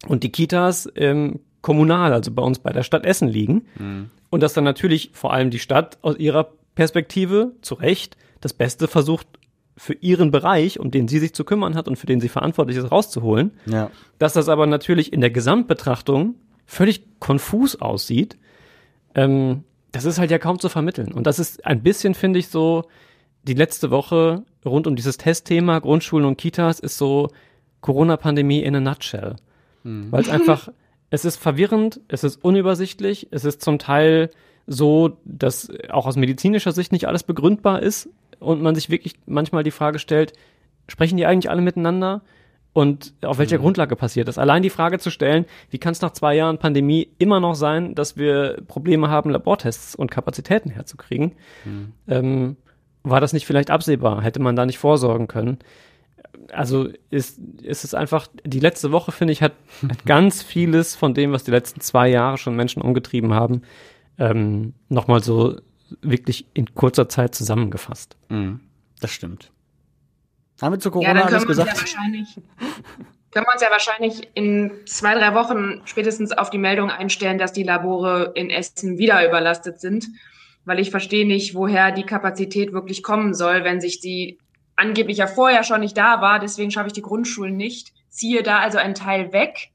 B: und die Kitas ähm, kommunal, also bei uns bei der Stadt Essen liegen. Mhm. Und dass dann natürlich vor allem die Stadt aus ihrer Perspektive zu Recht das Beste versucht, für ihren Bereich, um den sie sich zu kümmern hat und für den sie verantwortlich ist, rauszuholen. Ja. Dass das aber natürlich in der Gesamtbetrachtung völlig konfus aussieht, ähm, das ist halt ja kaum zu vermitteln. Und das ist ein bisschen, finde ich, so, die letzte Woche rund um dieses Testthema Grundschulen und Kitas ist so Corona-Pandemie in a nutshell. Hm. Weil es einfach [laughs] es ist verwirrend, es ist unübersichtlich, es ist zum Teil so, dass auch aus medizinischer Sicht nicht alles begründbar ist und man sich wirklich manchmal die Frage stellt, sprechen die eigentlich alle miteinander? Und auf welcher Grundlage passiert das? Allein die Frage zu stellen, wie kann es nach zwei Jahren Pandemie immer noch sein, dass wir Probleme haben, Labortests und Kapazitäten herzukriegen? Ähm, war das nicht vielleicht absehbar? Hätte man da nicht vorsorgen können? Also ist, ist es einfach, die letzte Woche, finde ich, hat, hat [laughs] ganz vieles von dem, was die letzten zwei Jahre schon Menschen umgetrieben haben, ähm, nochmal so wirklich in kurzer Zeit zusammengefasst.
C: Mhm. Das stimmt. Haben wir zu
D: Ja,
C: Corona
D: dann
C: alles
D: können wir uns ja
C: gesagt?
D: wahrscheinlich, können wir uns ja wahrscheinlich in zwei, drei Wochen spätestens auf die Meldung einstellen, dass die Labore in Essen wieder überlastet sind. Weil ich verstehe nicht, woher die Kapazität wirklich kommen soll, wenn sich die angeblich ja vorher schon nicht da war. Deswegen schaffe ich die Grundschulen nicht. Ziehe da also einen Teil weg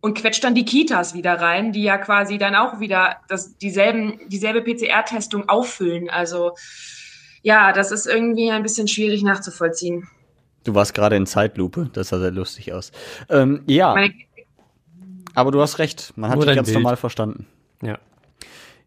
D: und quetscht dann die Kitas wieder rein, die ja quasi dann auch wieder das, dieselben, dieselbe PCR-Testung auffüllen. Also ja, das ist irgendwie ein bisschen schwierig nachzuvollziehen.
C: Du warst gerade in Zeitlupe, das sah sehr lustig aus. Ähm, ja,
D: Meine,
C: aber du hast recht, man hat
B: Nur
C: dich ganz
B: Bild.
C: normal verstanden.
B: Ja.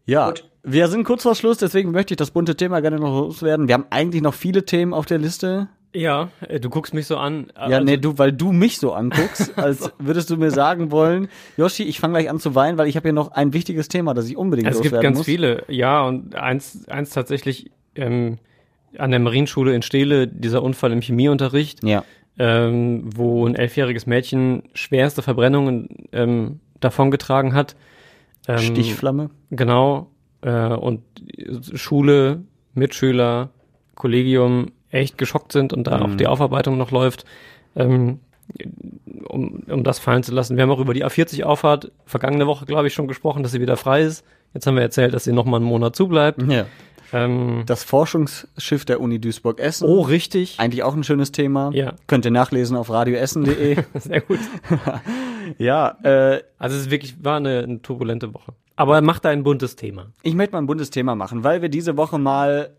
C: Ja,
D: Gut.
C: wir sind kurz vor Schluss, deswegen möchte ich das bunte Thema gerne noch loswerden. Wir haben eigentlich noch viele Themen auf der Liste.
B: Ja, äh, du guckst mich so an.
C: Ja,
B: also-
C: nee, du, weil du mich so anguckst, [laughs] als würdest du mir sagen wollen, Yoshi, ich fange gleich an zu weinen, weil ich habe hier noch ein wichtiges Thema, das ich unbedingt
B: Also es gibt
C: loswerden
B: ganz
C: muss.
B: viele, ja, und eins, eins tatsächlich ähm, an der Marienschule in Steele, dieser Unfall im Chemieunterricht,
C: Ja.
B: ähm, wo ein elfjähriges Mädchen schwerste Verbrennungen ähm, davongetragen hat. Ähm,
C: Stichflamme.
B: Genau. Äh, und Schule, Mitschüler, Kollegium echt geschockt sind und da
C: Mhm.
B: auch die Aufarbeitung noch läuft. Ähm, um, um das fallen zu lassen. Wir haben auch über die A40-Auffahrt vergangene Woche, glaube ich, schon gesprochen, dass sie wieder frei ist. Jetzt haben wir erzählt, dass sie noch mal einen Monat zubleibt.
C: Ja.
B: Ähm,
C: Das Forschungsschiff der Uni Duisburg-Essen.
B: oh, richtig.
C: Eigentlich auch ein schönes Thema.
B: Ja.
C: Könnt ihr nachlesen auf radioessen.de. [laughs]
B: Sehr gut. [laughs]
C: ja, äh,
B: Also es ist wirklich, war eine, eine turbulente Woche. Aber er macht da ein buntes Thema.
C: ich möchte mal ein buntes Thema machen, weil wir diese Woche mal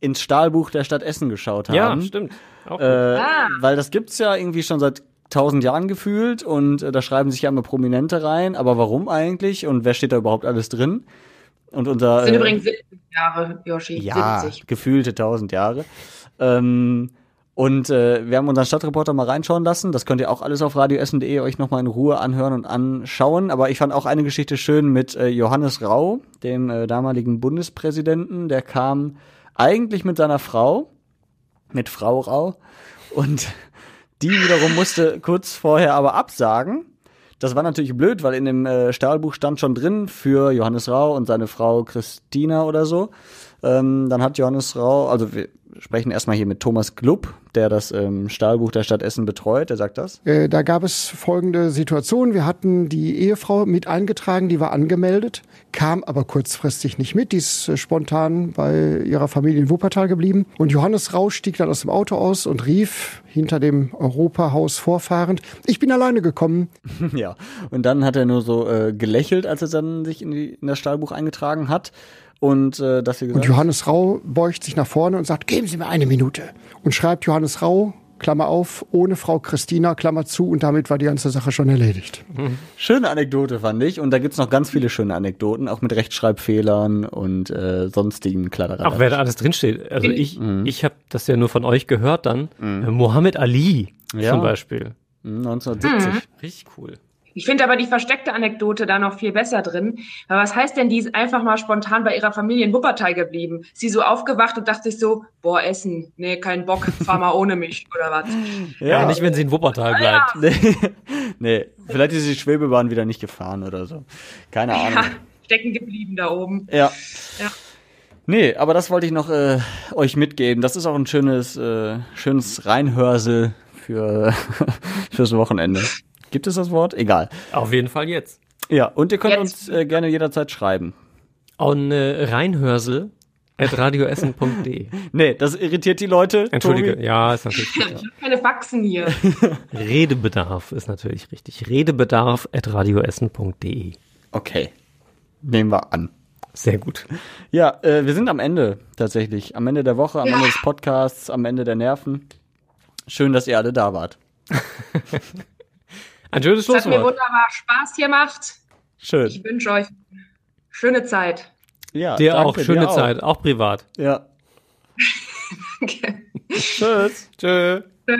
C: ins Stahlbuch der Stadt Essen geschaut haben.
B: Ja, stimmt. Auch.
C: Äh,
D: Ah.
C: Weil das gibt's ja irgendwie schon seit tausend Jahren gefühlt und äh, da schreiben sich ja immer Prominente rein. Aber warum eigentlich und wer steht da überhaupt alles drin? Und unser
D: das sind
C: äh,
D: übrigens 70 Jahre, Yoshi.
C: ja
D: 70.
C: gefühlte tausend Jahre. Ähm, und äh, wir haben unseren Stadtreporter mal reinschauen lassen. Das könnt ihr auch alles auf radioessen.de euch nochmal in Ruhe anhören und anschauen. Aber ich fand auch eine Geschichte schön mit äh, Johannes Rau, dem äh, damaligen Bundespräsidenten. Der kam eigentlich mit seiner Frau, mit Frau Rau. Und [laughs] die wiederum musste kurz vorher aber absagen. Das war natürlich blöd, weil in dem äh, Stahlbuch stand schon drin für Johannes Rau und seine Frau Christina oder so. Ähm, dann hat Johannes Rau, also wir sprechen erstmal hier mit Thomas Glupp, der das ähm, Stahlbuch der Stadt Essen betreut, der sagt das.
K: Äh, Da gab es folgende Situation. Wir hatten die Ehefrau mit eingetragen, die war angemeldet, kam aber kurzfristig nicht mit. Die ist äh, spontan bei ihrer Familie in Wuppertal geblieben. Und Johannes Rausch stieg dann aus dem Auto aus und rief hinter dem Europahaus vorfahrend, ich bin alleine gekommen. [laughs]
C: ja. Und dann hat er nur so äh, gelächelt, als er dann sich in, die, in das Stahlbuch eingetragen hat. Und äh, dass
K: Und
C: gesagt
K: Johannes Rau beugt sich nach vorne und sagt, geben Sie mir eine Minute. Und schreibt Johannes Rau, Klammer auf, ohne Frau Christina, Klammer zu. Und damit war die ganze Sache schon erledigt.
C: Schöne Anekdote fand ich. Und da gibt's noch ganz viele schöne Anekdoten, auch mit Rechtschreibfehlern und äh, sonstigen Kladderadatsch.
B: Auch wer da alles drinsteht. Also ich,
C: Mhm.
B: ich habe das ja nur von euch gehört dann. Äh, Mohammed Ali
C: Ja.
B: zum Beispiel.
C: Mhm, 1970.
B: Richtig cool.
D: Ich finde aber die versteckte Anekdote da noch viel besser drin. Aber was heißt denn, die ist einfach mal spontan bei ihrer Familie in Wuppertal geblieben? Sie so aufgewacht und dachte sich so, boah, Essen, nee, kein Bock, fahr mal ohne mich oder was? [laughs]
B: Ja, nicht, wenn sie in Wuppertal bleibt.
C: Nee, [laughs] nee, vielleicht ist die Schwebebahn wieder nicht gefahren oder so. Keine
D: Ja,
C: Ahnung.
D: stecken geblieben da oben.
C: Ja.
D: Ja.
C: Nee, aber das wollte ich noch äh, euch mitgeben. Das ist auch ein schönes, äh, schönes Reinhörsel für [laughs] fürs Wochenende. Gibt es das Wort? Egal.
B: Auf jeden Fall jetzt.
C: Ja, und ihr könnt
D: Jetzt.
C: uns äh, gerne jederzeit schreiben.
B: Und äh, Reinhörsel at radioessen.de. [laughs]
C: Nee, das irritiert die Leute.
B: Entschuldige,
C: Tobi.
B: ja, ist natürlich [laughs]
D: Ich
B: richtig.
D: habe keine Faxen hier. [laughs]
B: Redebedarf ist natürlich richtig. Redebedarf at radioessen.de.
C: Okay. Nehmen wir an.
B: Sehr gut.
C: Ja, äh, wir sind am Ende tatsächlich. Am Ende der Woche, am
D: Ja.
C: Ende des Podcasts, am Ende der Nerven. Schön, dass ihr alle da wart.
B: Ein schönes
D: Es hat mir
B: Schlusswort.
D: wunderbar Spaß gemacht.
C: Schön.
D: Ich wünsche euch schöne Zeit.
C: Ja,
B: Dir
C: danke,
B: auch. Schöne
C: dir auch.
B: Zeit. Auch privat.
C: Ja. [laughs]
D: Danke.
C: Tschüss.
B: Tschö.
D: Tschüss.